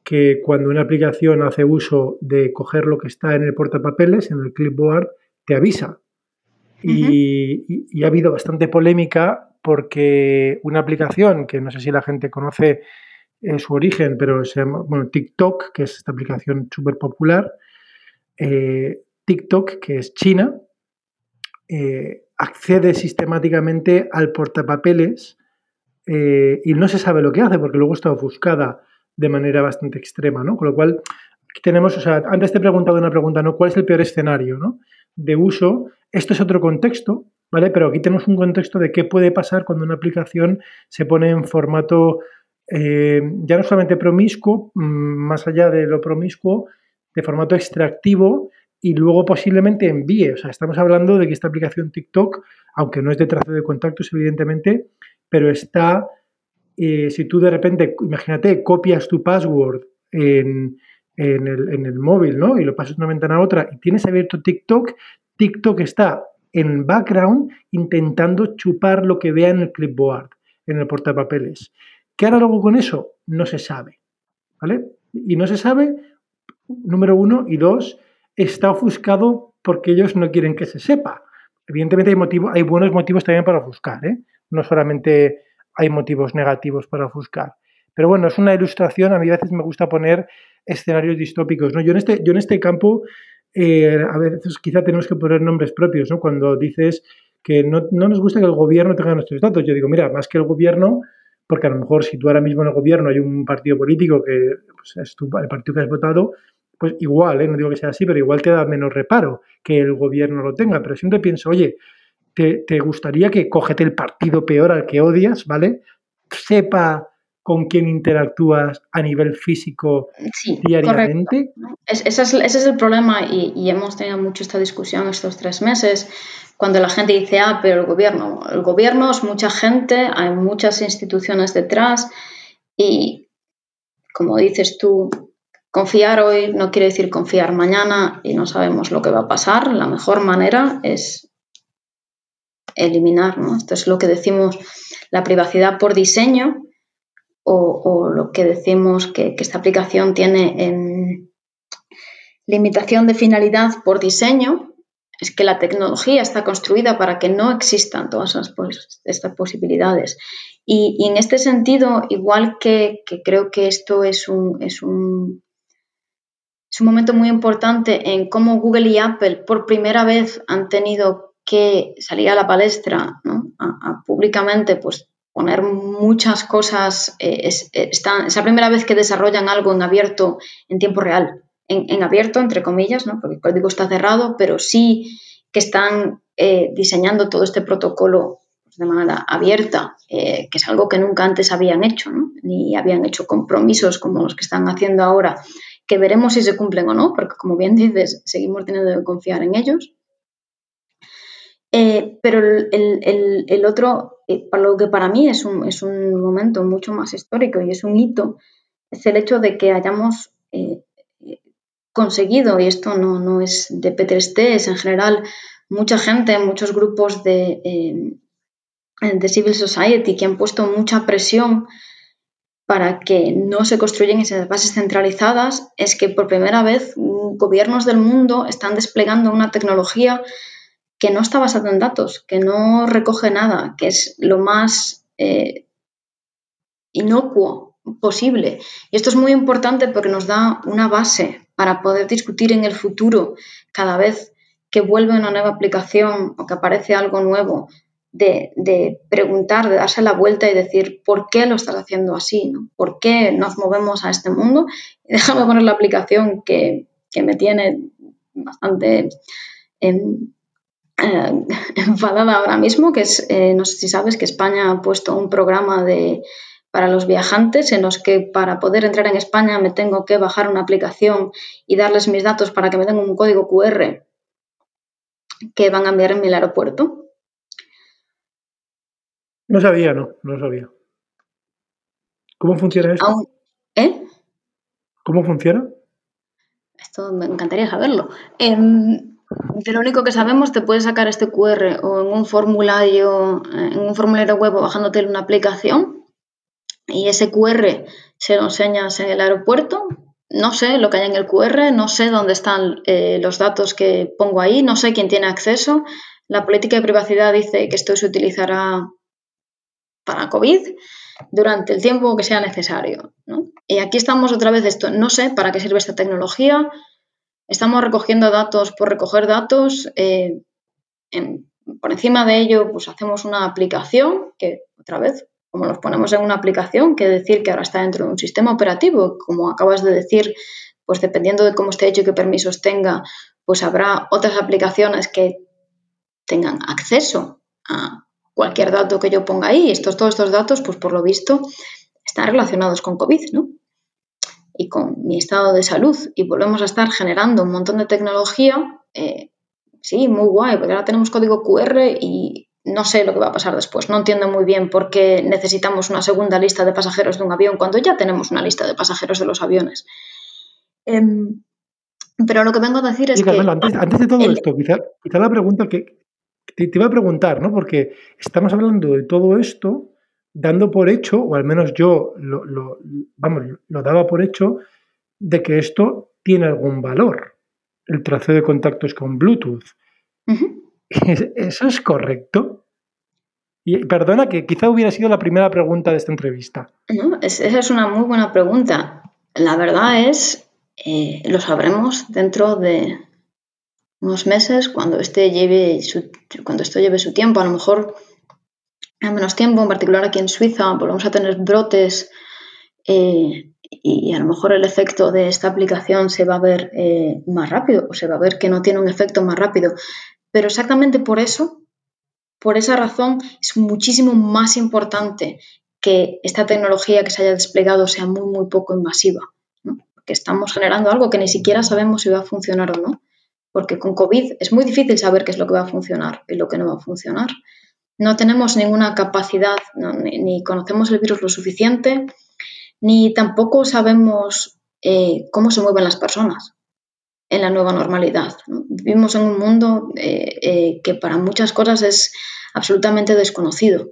que cuando una aplicación hace uso de coger lo que está en el portapapeles, en el clipboard, te avisa. y, ha habido bastante polémica porque una aplicación que no sé si la gente conoce eh, su origen, pero se llama bueno, TikTok, que es esta aplicación súper popular, eh, TikTok, que es China, eh, accede sistemáticamente al portapapeles y no se sabe lo que hace porque luego está ofuscada de manera bastante extrema, ¿no? Con lo cual, aquí tenemos, o sea, antes te he preguntado una pregunta, ¿no? ¿Cuál es el peor escenario, ¿no? De uso. Esto es otro contexto, ¿vale? Pero aquí tenemos un contexto de qué puede pasar cuando una aplicación se pone en formato eh, ya no solamente promiscuo, mm, más allá de lo promiscuo, de formato extractivo y luego posiblemente envíe. O sea, estamos hablando de que esta aplicación TikTok, aunque no es de trazo de contactos, evidentemente, pero está eh, si tú de repente, imagínate, copias tu password en, el, móvil, ¿no? Y lo pasas de una ventana a otra y tienes abierto TikTok, TikTok está en background intentando chupar lo que vea en el clipboard, en el portapapeles. ¿Qué hará luego con eso? No se sabe, ¿vale? Y no se sabe, número uno, y dos, está ofuscado porque ellos no quieren que se sepa. Evidentemente hay, motivo, hay buenos motivos también para ofuscar, ¿eh? No solamente hay motivos negativos para ofuscar. Pero bueno, es una ilustración, a mí a veces me gusta poner escenarios distópicos. ¿no? Yo, en este, yo en este campo, eh, a veces quizá tenemos que poner nombres propios, ¿no? Cuando dices que no, nos gusta que el gobierno tenga nuestros datos, yo digo, mira, más que el gobierno, porque a lo mejor si tú ahora mismo en el gobierno hay un partido político que pues, es el partido que has votado, pues igual, ¿eh? no digo que sea así, pero igual te da menos reparo que el gobierno lo tenga. Pero siempre pienso, oye, te, gustaría que cógete el partido peor al que odias, ¿vale? Sepa con quién interactúas a nivel físico diariamente. ese, es, el problema y, hemos tenido mucho esta discusión estos tres meses cuando la gente dice, ah, pero el gobierno, el gobierno es mucha gente, hay muchas instituciones detrás y como dices tú, confiar hoy no quiere decir confiar mañana y no sabemos lo que va a pasar. La mejor manera es eliminar. ¿no? Esto es lo que decimos la privacidad por diseño o, lo que decimos que, esta aplicación tiene en limitación de finalidad por diseño. Es que la tecnología está construida para que no existan todas estas posibilidades. Y, en este sentido, igual que, creo que esto es un, es un es un momento muy importante en cómo Google y Apple por primera vez han tenido que salía a la palestra a, públicamente, pues poner muchas cosas, eh, es, la primera vez que desarrollan algo en abierto en tiempo real, en, abierto, entre comillas, ¿no? porque el código está cerrado, pero sí que están eh, diseñando todo este protocolo pues, de manera abierta, eh, que es algo que nunca antes habían hecho, ni habían hecho compromisos como los que están haciendo ahora, que veremos si se cumplen o no, porque como bien dices, seguimos teniendo que confiar en ellos. Eh, pero el, otro, eh, lo que para mí es un, es un, momento mucho más histórico y es un hito, es el hecho de que hayamos eh, conseguido, y esto no, no, es de Peter es en general mucha gente, muchos grupos de, de civil society que han puesto mucha presión para que no se construyan esas bases centralizadas, es que por primera vez gobiernos del mundo están desplegando una tecnología que no está basado en datos, que no recoge nada, que es lo más eh, inocuo posible. Y esto es muy importante porque nos da una base para poder discutir en el futuro cada vez que vuelve una nueva aplicación o que aparece algo nuevo, de, preguntar, de darse la vuelta y decir, ¿por qué lo estás haciendo así? ¿Por qué nos movemos a este mundo? Déjame poner la aplicación que, me tiene bastante eh, enfadada ahora mismo, que es, eh, no sé si sabes que España ha puesto un programa de, para los viajantes en los que para poder entrar en España me tengo que bajar una aplicación y darles mis datos para que me den un código QR que van a enviar en mi aeropuerto. No sabía, no, no sabía. ¿Cómo funciona eso? ¿Eh? ¿Cómo funciona? Esto me encantaría saberlo. Em, de lo único que sabemos, te puedes sacar este QR o en un formulario, en un formulario web o bajándote una aplicación y ese QR se lo enseñas en el aeropuerto. No sé lo que hay en el QR, no sé dónde están eh, los datos que pongo ahí, no sé quién tiene acceso. La política de privacidad dice que esto se utilizará para COVID durante el tiempo que sea necesario. Y aquí estamos otra vez esto, no sé para qué sirve esta tecnología, estamos recogiendo datos por recoger datos, eh, por encima de ello pues hacemos una aplicación que otra vez, como los ponemos en una aplicación, que decir que ahora está dentro de un sistema operativo, como acabas de decir, pues dependiendo de cómo esté hecho y qué permisos tenga, pues habrá otras aplicaciones que tengan acceso a cualquier dato que yo ponga ahí. Estos, todos estos datos, pues por lo visto, están relacionados con COVID, ¿no? Y con mi estado de salud. Y volvemos a estar generando un montón de tecnología. Eh, sí, muy guay, porque ahora tenemos código QR y no sé lo que va a pasar después. No entiendo muy bien por qué necesitamos una segunda lista de pasajeros de un avión cuando ya tenemos una lista de pasajeros de los aviones. Em, pero lo que vengo a decir es que... Antes, de todo esto, quizá, la pregunta que, te, iba a preguntar, ¿no? Porque estamos hablando de todo esto dando por hecho, o al menos yo lo, vamos, lo daba por hecho, de que esto tiene algún valor, el traceo de contactos con Bluetooth. ¿Eso es correcto? Y perdona que quizá hubiera sido la primera pregunta de esta entrevista. No, esa es una muy buena pregunta. La verdad es, eh, lo sabremos dentro de, unos meses, cuando, este lleve su, cuando esto lleve su tiempo, a lo mejor a menos tiempo, en particular aquí en Suiza, volvemos a tener brotes eh, y a lo mejor el efecto de esta aplicación se va a ver eh, más rápido o se va a ver que no tiene un efecto más rápido. Pero exactamente por eso, por esa razón, es muchísimo más importante que esta tecnología que se haya desplegado sea muy, muy poco invasiva. Porque estamos generando algo que ni siquiera sabemos si va a funcionar o no porque con COVID es muy difícil saber qué es lo que va a funcionar y lo que no va a funcionar. No tenemos ninguna capacidad, ni, conocemos el virus lo suficiente, ni tampoco sabemos eh, cómo se mueven las personas en la nueva normalidad. Vivimos en un mundo eh, eh, que para muchas cosas es absolutamente desconocido.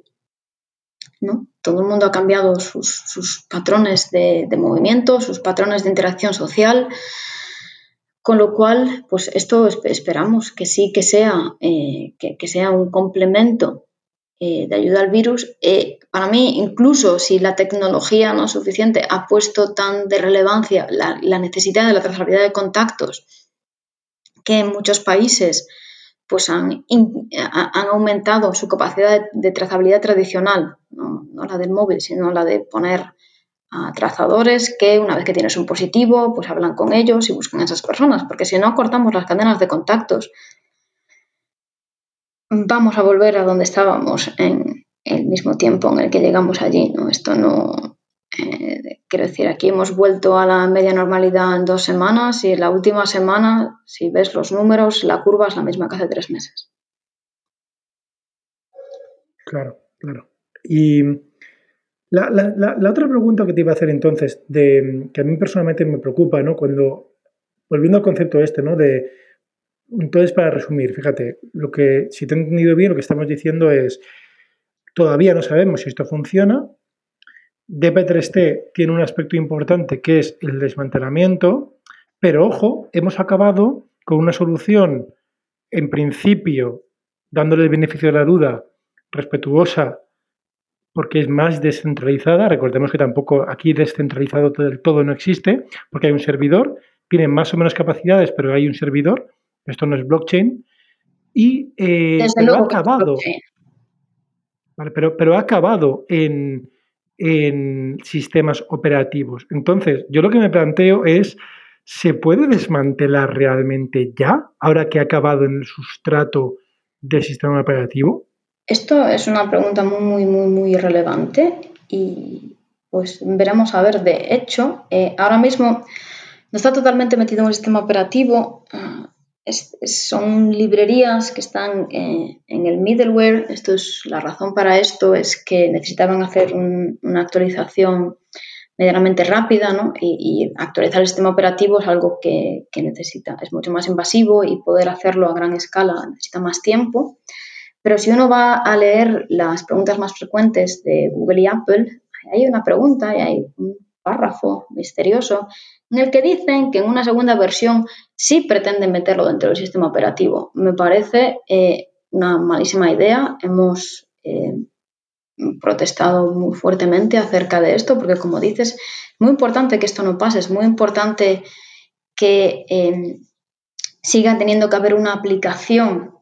¿no? Todo el mundo ha cambiado sus, patrones de, movimiento, sus patrones de interacción social, con lo cual, pues esto esperamos que sí que sea, que, sea un complemento eh, de ayuda al virus. Eh, para mí, incluso si la tecnología no es suficiente, ha puesto tan de relevancia la, necesidad de la trazabilidad de contactos que en muchos países pues han, han aumentado su capacidad de, trazabilidad tradicional, no, no, la del móvil, sino la de poner trazadores que una vez que tienes un positivo, pues hablan con ellos y buscan a esas personas, porque si no cortamos las cadenas de contactos, vamos a volver a donde estábamos en el mismo tiempo en el que llegamos allí, ¿no? Esto no, eh, quiero decir, aquí hemos vuelto a la media normalidad en dos semanas y en la última semana, si ves los números, la curva es la misma que hace tres meses. Claro, claro. Y la, la, otra pregunta que te iba a hacer entonces, de, que a mí personalmente me preocupa, ¿no? Cuando, volviendo al concepto este, ¿no? De, entonces, para resumir, fíjate, lo que, si te he entendido bien, lo que estamos diciendo es, todavía no sabemos si esto funciona. DP3T tiene un aspecto importante que es el desmantelamiento, pero ojo, hemos acabado con una solución, en principio, dándole el beneficio de la duda, respetuosa porque es más descentralizada. Recordemos que tampoco aquí descentralizado del todo no existe, porque hay un servidor, tiene más o menos capacidades, pero hay un servidor. Esto no es blockchain. Y eh, ha acabado. pero, pero ha acabado en, en sistemas operativos. Entonces, yo lo que me planteo es, ¿se puede desmantelar realmente ya, ahora que ha acabado en el sustrato del sistema operativo? Esto es una pregunta muy, muy, muy, muy relevante y pues veremos a ver. De hecho, eh, ahora mismo no está totalmente metido en el sistema operativo. Son librerías que están eh, en el middleware. Esto es la razón para esto es que necesitaban hacer una actualización medianamente rápida, ¿no? Y, actualizar el sistema operativo es algo que, que, necesita, es mucho más invasivo y poder hacerlo a gran escala necesita más tiempo. Pero si uno va a leer las preguntas más frecuentes de Google y Apple, hay una pregunta y hay un párrafo misterioso en el que dicen que en una segunda versión sí pretenden meterlo dentro del sistema operativo. Me parece eh, una malísima idea. Hemos eh, protestado muy fuertemente acerca de esto porque, como dices, es muy importante que esto no pase, es muy importante que eh, siga teniendo que haber una aplicación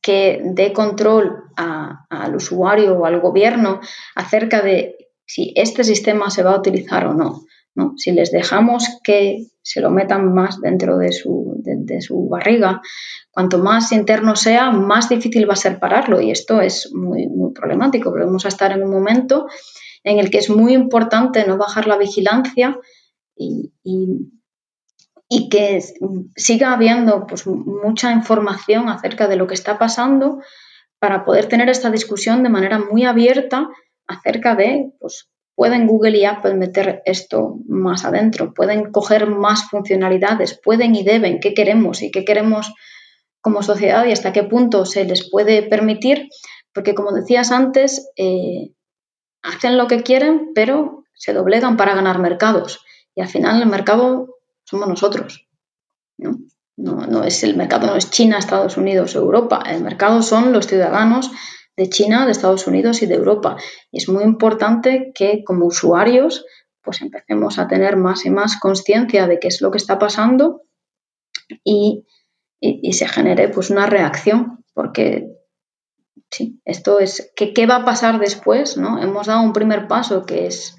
que dé control al usuario o al gobierno acerca de si este sistema se va a utilizar o no. ¿no? Si les dejamos que se lo metan más dentro de su, de, su, barriga, cuanto más interno sea, más difícil va a ser pararlo y esto es muy, problemático. Volvemos a estar en un momento en el que es muy importante no bajar la vigilancia y, y, que siga habiendo pues, mucha información acerca de lo que está pasando para poder tener esta discusión de manera muy abierta acerca de pues, pueden Google y Apple meter esto más adentro, pueden coger más funcionalidades, pueden y deben, qué queremos y qué queremos como sociedad y hasta qué punto se les puede permitir, porque como decías antes, eh, hacen lo que quieren, pero se doblegan para ganar mercados y al final el mercado somos nosotros. ¿no? No, no es el mercado, no es China, Estados Unidos, Europa, el mercado son los ciudadanos de China, de Estados Unidos y de Europa. Y es muy importante que como usuarios pues empecemos a tener más y más conciencia de qué es lo que está pasando y, se genere pues una reacción, porque sí, esto es, que, ¿qué va a pasar después? ¿no? Hemos dado un primer paso que es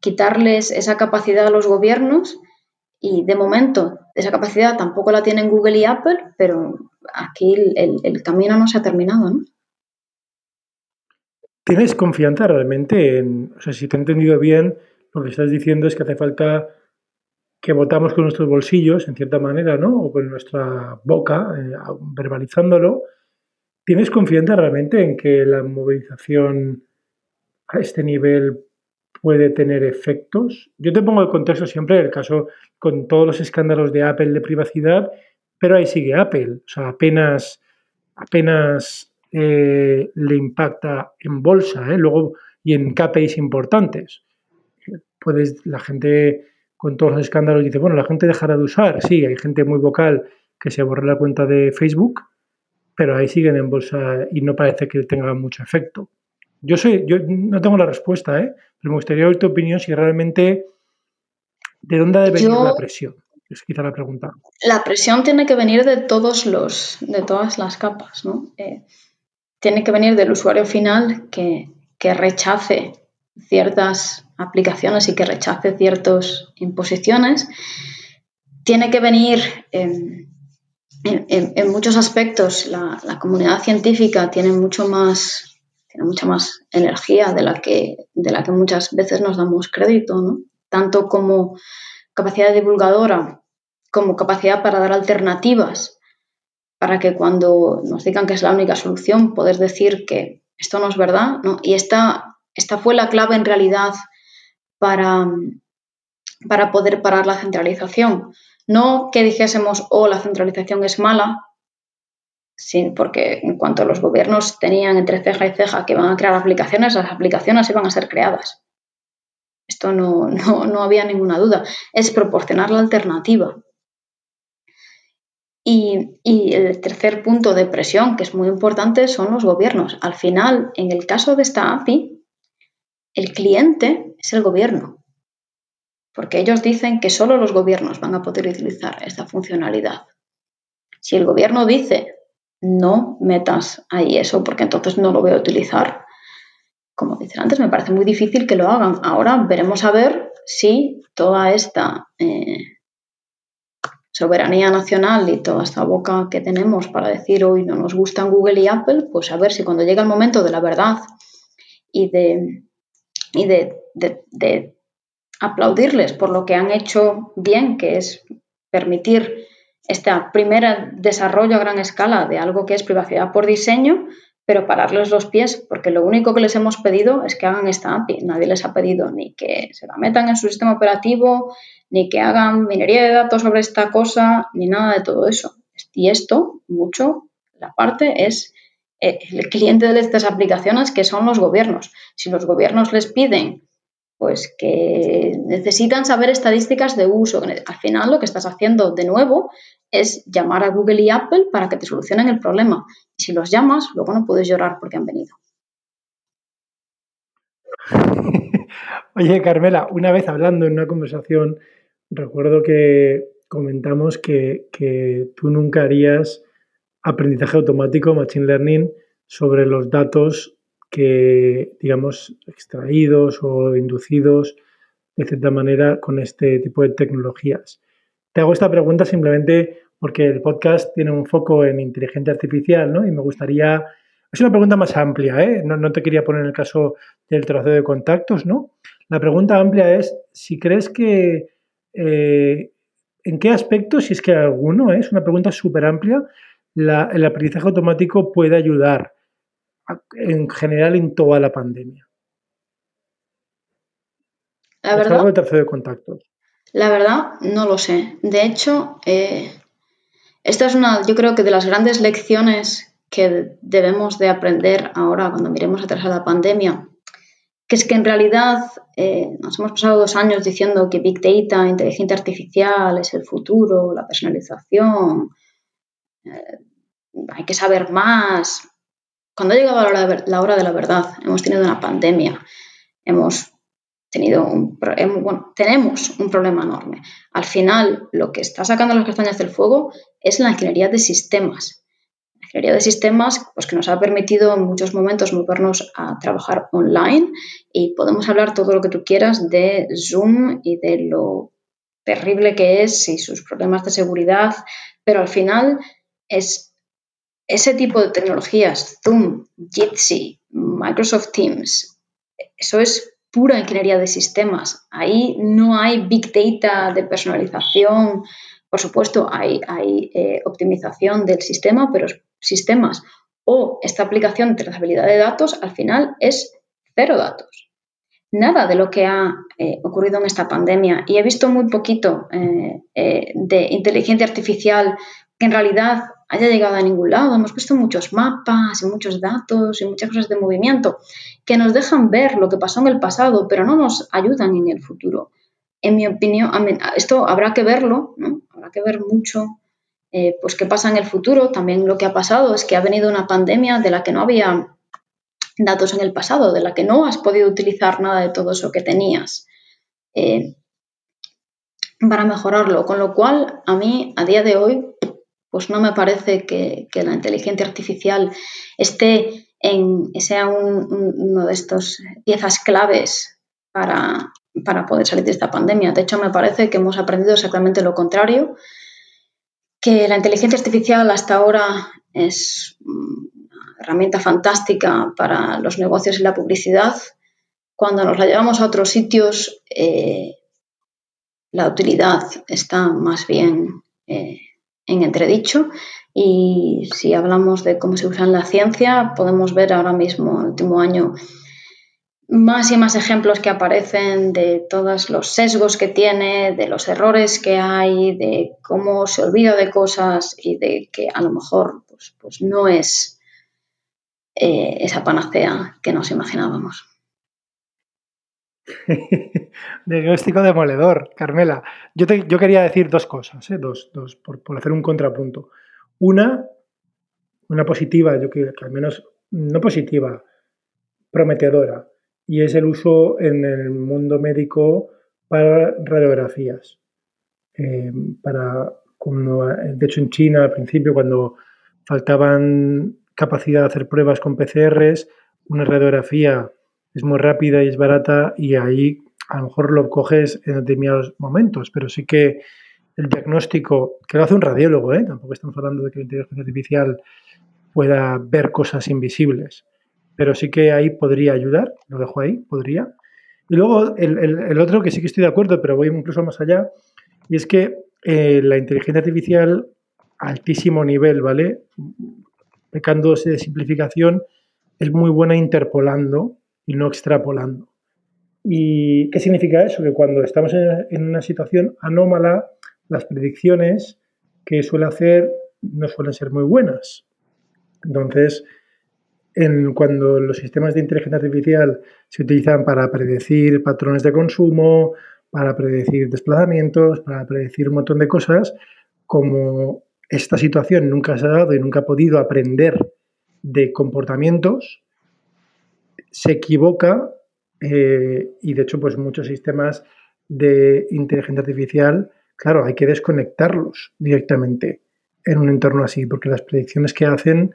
quitarles esa capacidad a los gobiernos y de momento esa capacidad tampoco la tienen Google y Apple, pero aquí el, el camino no se ha terminado. ¿no? ¿Tienes confianza realmente en, o sea, si te he entendido bien, lo que estás diciendo es que hace falta que votamos con nuestros bolsillos, en cierta manera, ¿no? O con nuestra boca, eh, verbalizándolo. ¿Tienes confianza realmente en que la movilización a este nivel puede tener efectos? Yo te pongo el contexto siempre, el caso con todos los escándalos de Apple de privacidad, pero ahí sigue Apple. O sea, apenas, apenas eh, le impacta en bolsa, ¿eh? luego y en KPIs importantes. Puedes, la gente con todos los escándalos dice, bueno, la gente dejará de usar. Sí, hay gente muy vocal que se borra la cuenta de Facebook, pero ahí siguen en bolsa y no parece que tenga mucho efecto. Yo soy, yo no tengo la respuesta, ¿eh? pero me gustaría oír tu opinión si realmente de dónde debe venir la presión. Es quizá la pregunta. La presión tiene que venir de todos los, de todas las capas, ¿no? Eh, tiene que venir del usuario final que, rechace ciertas aplicaciones y que rechace ciertas imposiciones. Tiene que venir en, muchos aspectos, la, comunidad científica tiene mucho más, tiene mucha más energía de la, que, de la que muchas veces nos damos crédito, ¿no? tanto como capacidad divulgadora como capacidad para dar alternativas para que cuando nos digan que es la única solución, poder decir que esto no es verdad. ¿no? Y esta, esta fue la clave en realidad para, para poder parar la centralización. No que dijésemos, oh, la centralización es mala, sí, porque en cuanto los gobiernos tenían entre ceja y ceja que iban a crear aplicaciones, las aplicaciones iban a ser creadas. Esto no, no, no había ninguna duda. Es proporcionar la alternativa. Y, el tercer punto de presión, que es muy importante, son los gobiernos. Al final, en el caso de esta API, el cliente es el gobierno, porque ellos dicen que solo los gobiernos van a poder utilizar esta funcionalidad. Si el gobierno dice no metas ahí eso porque entonces no lo voy a utilizar. Como dije antes, me parece muy difícil que lo hagan. Ahora veremos a ver si toda esta eh, soberanía nacional y toda esta boca que tenemos para decir hoy no nos gustan Google y Apple, pues a ver si cuando llega el momento de la verdad y de, y de aplaudirles por lo que han hecho bien, que es permitir este primer desarrollo a gran escala de algo que es privacidad por diseño, pero pararles los pies, porque lo único que les hemos pedido es que hagan esta API. Nadie les ha pedido ni que se la metan en su sistema operativo, ni que hagan minería de datos sobre esta cosa, ni nada de todo eso. Y esto, mucho, la parte es eh, el cliente de estas aplicaciones que son los gobiernos. Si los gobiernos les piden pues que necesitan saber estadísticas de uso. Al final lo que estás haciendo de nuevo es llamar a Google y Apple para que te solucionen el problema. Y si los llamas, luego no puedes llorar porque han venido. Oye, Carmela, una vez hablando en una conversación, recuerdo que comentamos que, que tú nunca harías aprendizaje automático, machine learning, sobre los datos que, digamos, extraídos o inducidos de cierta manera con este tipo de tecnologías. Te hago esta pregunta simplemente porque el podcast tiene un foco en inteligencia artificial, ¿no? Y me gustaría... Es una pregunta más amplia, ¿eh? No, te quería poner el caso del traceo de contactos, ¿no? La pregunta amplia es si crees que... Eh, ¿En qué aspecto, si es que alguno, ¿eh? es una pregunta súper amplia, el aprendizaje automático puede ayudar en general en toda la pandemia? La verdad, de contactos. La verdad, no lo sé. De hecho, eh, esta es una, yo creo que de las grandes lecciones que debemos de aprender ahora cuando miremos atrás a la pandemia, que es que en realidad eh, nos hemos pasado dos años diciendo que Big Data, inteligencia artificial es el futuro, la personalización, eh, hay que saber más, cuando ha llegado la hora, de la verdad, hemos tenido una pandemia, hemos tenido un, bueno, tenemos un problema enorme. Al final, lo que está sacando las castañas del fuego es la ingeniería de sistemas. La ingeniería de sistemas pues, que nos ha permitido en muchos momentos movernos a trabajar online y podemos hablar todo lo que tú quieras de Zoom y de lo terrible que es y sus problemas de seguridad, pero al final es ese tipo de tecnologías, Zoom, Jitsi, Microsoft Teams, eso es pura ingeniería de sistemas. Ahí no hay big data de personalización. Por supuesto, hay, eh, optimización del sistema, pero sistemas o esta aplicación de trazabilidad de datos al final es cero datos. Nada de lo que ha eh, ocurrido en esta pandemia. Y he visto muy poquito eh, de inteligencia artificial que en realidad haya llegado a ningún lado. Hemos visto muchos mapas y muchos datos y muchas cosas de movimiento que nos dejan ver lo que pasó en el pasado, pero no nos ayudan en el futuro. En mi opinión, esto habrá que verlo, ¿no? habrá que ver mucho eh, pues qué pasa en el futuro. También lo que ha pasado es que ha venido una pandemia de la que no había datos en el pasado, de la que no has podido utilizar nada de todo eso que tenías. Eh, para mejorarlo. Con lo cual, a mí, a día de hoy, pues no me parece que, la inteligencia artificial esté en, sea uno de estos piezas claves para, poder salir de esta pandemia. De hecho, me parece que hemos aprendido exactamente lo contrario, que la inteligencia artificial hasta ahora es una herramienta fantástica para los negocios y la publicidad. Cuando nos la llevamos a otros sitios, eh, la utilidad está más bien eh, en entredicho. Y si hablamos de cómo se usa en la ciencia, podemos ver ahora mismo, el último año, más y más ejemplos que aparecen de todos los sesgos que tiene, de los errores que hay, de cómo se olvida de cosas y de que a lo mejor pues, pues no es eh, esa panacea que nos imaginábamos. Diagnóstico demoledor, Carmela. Yo, quería decir dos cosas, ¿eh? dos, dos por, hacer un contrapunto. Una, una positiva, yo que, que al menos, no positiva, prometedora, y es el uso en el mundo médico para radiografías. Eh, para, de hecho, en China al principio, cuando faltaban capacidad de hacer pruebas con PCRs, una radiografía es muy rápida y es barata y ahí a lo mejor lo coges en determinados momentos, pero sí que el diagnóstico, que lo hace un radiólogo, ¿eh? tampoco estamos hablando de que la inteligencia artificial pueda ver cosas invisibles, pero sí que ahí podría ayudar, lo dejo ahí, podría. Y luego el, otro que sí que estoy de acuerdo, pero voy incluso más allá, y es que eh, la inteligencia artificial altísimo nivel, ¿vale? Pecándose de simplificación, es muy buena interpolando y no extrapolando. ¿Y qué significa eso? Que cuando estamos en, una situación anómala, las predicciones que suele hacer no suelen ser muy buenas. Entonces, en, cuando los sistemas de inteligencia artificial se utilizan para predecir patrones de consumo, para predecir desplazamientos, para predecir un montón de cosas, como esta situación nunca se ha dado y nunca ha podido aprender de comportamientos, se equivoca eh, y de hecho pues muchos sistemas de inteligencia artificial, claro, hay que desconectarlos directamente en un entorno así, porque las predicciones que hacen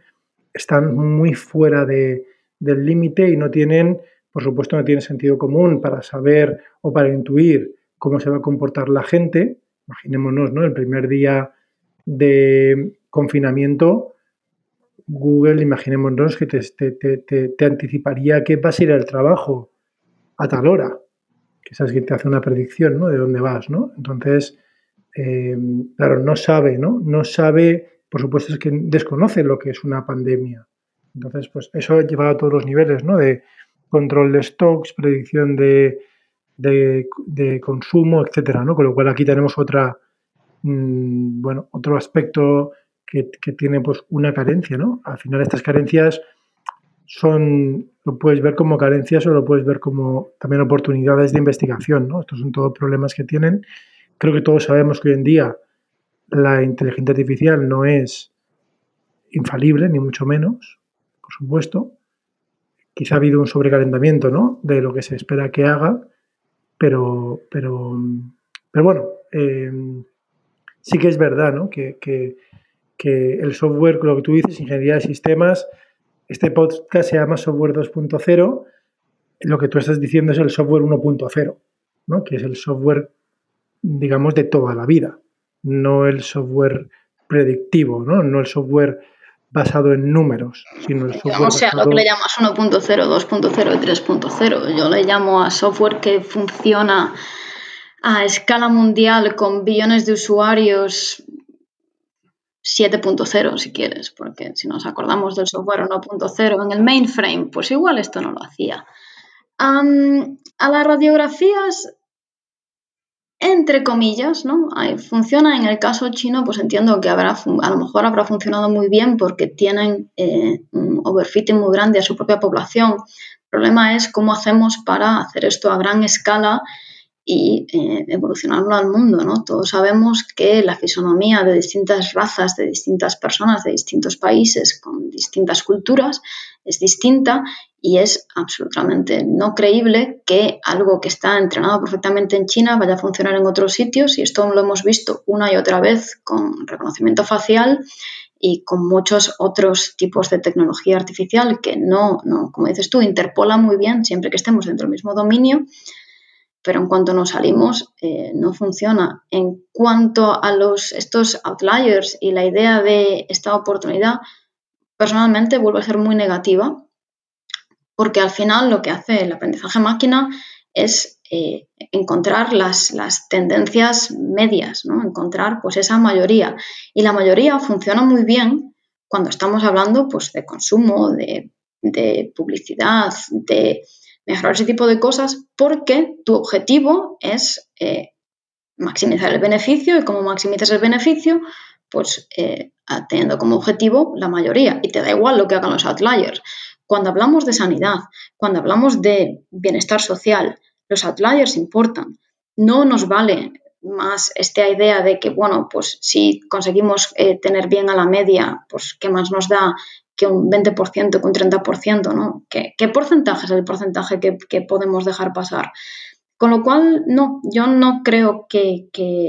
están muy fuera de, del límite y no tienen, por supuesto, no tienen sentido común para saber o para intuir cómo se va a comportar la gente. Imaginémonos, ¿no? El primer día de confinamiento, Google, imaginémonos que te, te, anticiparía que vas a ir al trabajo a tal hora, que sabes que te hace una predicción, ¿no? De dónde vas, ¿no? Entonces, eh, claro, no sabe, ¿no? No sabe, por supuesto es que desconoce lo que es una pandemia. Entonces, pues eso lleva a todos los niveles, ¿no? De control de stocks, predicción de, de, de consumo, etcétera, ¿no? Con lo cual aquí tenemos otra, mm, bueno, otro aspecto que, tiene pues una carencia, ¿no? Al final estas carencias son, lo puedes ver como carencias o lo puedes ver como también oportunidades de investigación, ¿no? Estos son todos problemas que tienen. Creo que todos sabemos que hoy en día la inteligencia artificial no es infalible, ni mucho menos, por supuesto. Quizá ha habido un sobrecalentamiento, ¿no? De lo que se espera que haga, pero, pero, pero bueno, eh, sí que es verdad, ¿no? que, que el software, lo que tú dices, ingeniería de sistemas, este podcast se llama Software 2.0, lo que tú estás diciendo es el software 1.0, ¿no? que es el software, digamos, de toda la vida, no el software predictivo, no, no el software basado en números, sino el software. O sea, lo que le llamas 1.0, 2.0 y 3.0. Yo le llamo a software que funciona a escala mundial con billones de usuarios 7.0 si quieres, porque si nos acordamos del software 1.0 en el mainframe, pues igual esto no lo hacía. a las radiografías, entre comillas, ¿no? funciona en el caso chino, pues entiendo que habrá, a lo mejor habrá funcionado muy bien porque tienen eh, un overfitting muy grande a su propia población. El problema es cómo hacemos para hacer esto a gran escala y eh, evolucionarlo al mundo. ¿no? Todos sabemos que la fisonomía de distintas razas, de distintas personas, de distintos países, con distintas culturas, es distinta y es absolutamente no creíble que algo que está entrenado perfectamente en China vaya a funcionar en otros sitios y esto lo hemos visto una y otra vez con reconocimiento facial y con muchos otros tipos de tecnología artificial que no, no como dices tú, interpola muy bien siempre que estemos dentro del mismo dominio pero en cuanto nos salimos eh, no funciona. En cuanto a los, estos outliers y la idea de esta oportunidad, personalmente vuelve a ser muy negativa, porque al final lo que hace el aprendizaje máquina es eh, encontrar las, las, tendencias medias, ¿no? encontrar pues, esa mayoría. Y la mayoría funciona muy bien cuando estamos hablando pues, de consumo, de, de publicidad, de mejorar ese tipo de cosas porque tu objetivo es eh, maximizar el beneficio y como maximizas el beneficio, pues eh, teniendo como objetivo la mayoría y te da igual lo que hagan los outliers. Cuando hablamos de sanidad, cuando hablamos de bienestar social, los outliers importan. No nos vale más esta idea de que, bueno, pues si conseguimos eh, tener bien a la media, pues qué más nos da que un 20%, que un 30%, ¿no? ¿Qué, porcentaje es el porcentaje que, podemos dejar pasar? Con lo cual, no, yo no creo que,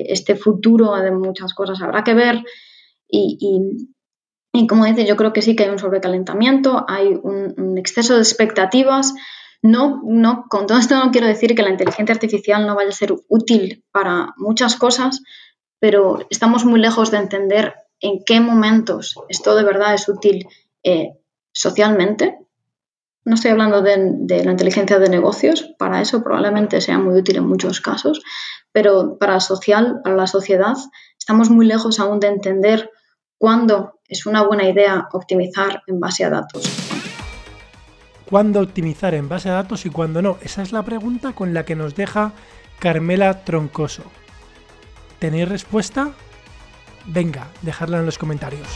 este futuro de muchas cosas habrá que ver y, Y como dice, yo creo que sí que hay un sobrecalentamiento, hay un, exceso de expectativas. No, no, con todo esto no quiero decir que la inteligencia artificial no vaya a ser útil para muchas cosas, pero estamos muy lejos de entender en qué momentos esto de verdad es útil eh, socialmente. No estoy hablando de, la inteligencia de negocios, para eso probablemente sea muy útil en muchos casos, pero para social, para la sociedad, estamos muy lejos aún de entender cuándo es una buena idea optimizar en base a datos. ¿Cuándo optimizar en base a datos y cuándo no? Esa es la pregunta con la que nos deja Carmela Troncoso. ¿Tenéis respuesta? Venga, dejadla en los comentarios.